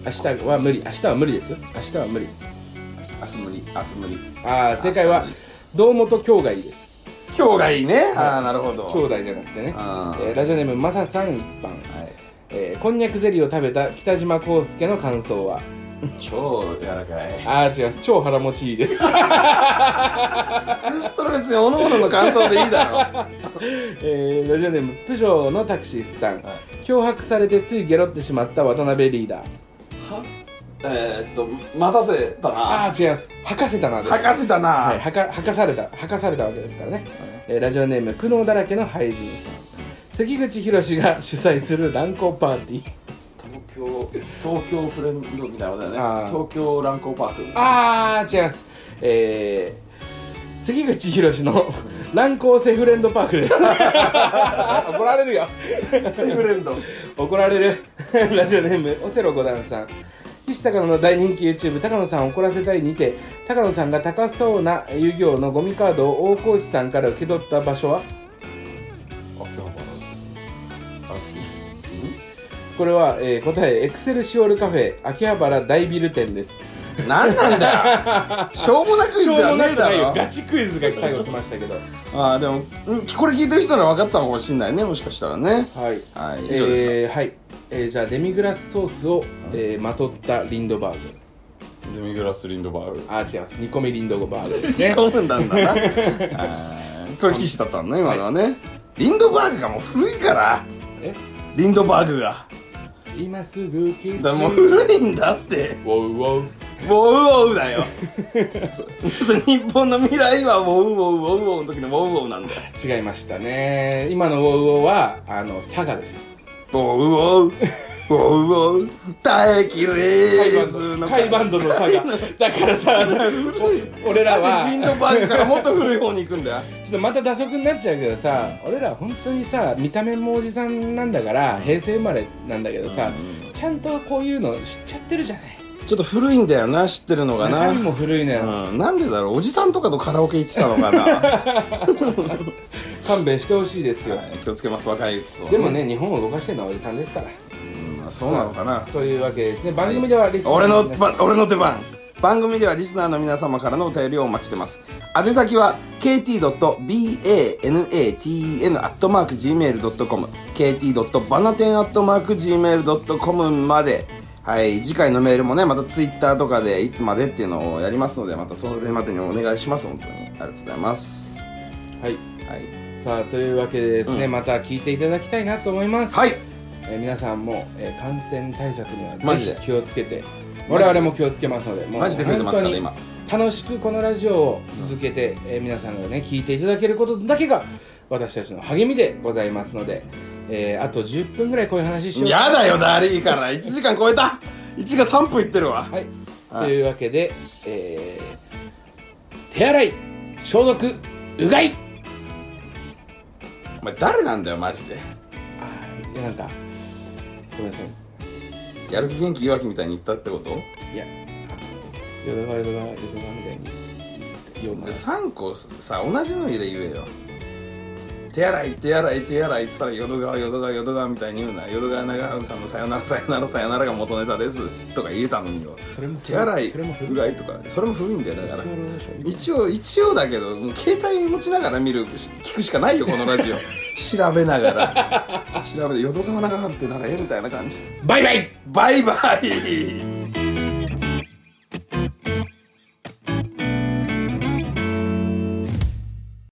明日は無理。明日は無理ですよ。明日は無理明日無理明日無理ああ正解は堂本兄弟です。今日がいい。ねああなるほど。兄弟じゃなくてね、えーラジオネームまささん一般、はい。えーこんにゃくゼリーを食べた北島康介の感想は？超柔らかい。ああ違います超腹持ちいいです。[LAUGHS] それ別におのおのの感想でいいだろ。[LAUGHS] えーラジオネームプジョーのタクシーさん、はい。脅迫されてついゲロってしまった渡辺リーダー。は？えー、っと待たせたな。ああ違います。吐かせたなです。吐かせたな、はい、吐か吐かされた。吐かされたわけですからね、えーラジオネーム苦悩だらけのハイジンさん。関口宏が主催する乱交パーティー。東京東京フレンドみたいなことだよね。東京乱交パークあー違います。えー、関口宏の乱交セフレンドパークで。す [LAUGHS] 怒られるよ。セフレンド。[LAUGHS] 怒られる。ラジオネームオセロ五段さん岸高野の大人気 YouTube 高野さんを怒らせたいにて高野さんが高そうな遊戯王のゴミカードを大河内さんから受け取った場所は？秋葉原これは、えー答えエクセルシオールカフェ秋葉原大ビル店です。何なんだ？よ [LAUGHS] しょうもなクイズじゃねえだろ。ガチクイズが最後来ましたけど。ああでもんこれ聞いてる人なら分かったのかもしれないねもしかしたらね。はい。はい以上ですか、えーはい、えーじゃあデミグラスソースを、えーまとったリンドバーグ。デミグラス・リンドバーグ。あー違います。煮込みリンドバーグですね。込んだんだな [LAUGHS] これ騎士だったのね今のはね、リンドバーグがもう古いから。え？リンドバーグが。今すぐキスだもう古いんだって。ウォウウォウ。ウォウウォウだよ。そ [LAUGHS] そ日本の未来はウォウウォウウォウウォウの時のウォウウォウなんだよ。違いましたね。今のウォウウォウはあの佐賀ですウォウウォウウォウウォウ耐えきれカイバンずドカイバンドの佐賀だからさお [LAUGHS] 俺らは。リンドバーグからもっと古い方に行くんだよ。ちょっとまた打足になっちゃうけどさ俺ら本当にさ見た目もおじさんなんだから平成生まれなんだけどさ、ちゃんとこういうの知っちゃってるじゃない。ちょっと古いんだよな知ってるのがな。も古いのよ、うん、なんでだろうおじさんとかとカラオケ行ってたのかな、は [LAUGHS] 勘弁してほしいですよ、い、気をつけます若い子はでもね日本を動かしてるのはおじさんですから。うんそうなのかな。というわけですね。番組ではリスナー俺の皆さん。ば俺の出番。番組ではリスナーの皆様からのお便りをお待ちしてます。宛先は kt.banaten.gmail.com kt.banaten.gmail.com まで。はい次回のメールもねまたツイッターとかでいつまでっていうのをやりますのでまたそれまでにお願いします。本当に。ありがとうございます。はい。はいさあというわけでですね、うん。また聞いていただきたいなと思います、はい。えー皆さんも、えー感染対策にはマジで。ぜひ気をつけて。我々も気をつけますのでもうマジで増えてますからね本当に楽しくこのラジオを続けて、えー皆さんがね聞いていただけることだけが私たちの励みでございますので、えーあと10分ぐらいこういう話しようやだよだりいから。1時間超えた。1時間3分いってるわ。はい、はい。というわけで、えー手洗い消毒うがいお前誰なんだよマジで。いやなんかごめんなさい。やる気元気いわきみたいに言ったってこと？いやあの淀川淀川淀川みたいに読んでで3個さ同じので言えよ手洗い手洗い手洗いって言ったら淀川淀川淀川みたいに言うな。淀川長春さんのさよならさよならさよならが元ネタです。とか言えたのによ。それも手洗いうがいとか。それも古いんだよだから。一一応一応だけどもう携帯持ちながら見る聞くしかないよこのラジオ。[LAUGHS] 調べながら。調べて淀川長春ってなんかえみたいな感じ。バイバイ。バイバイ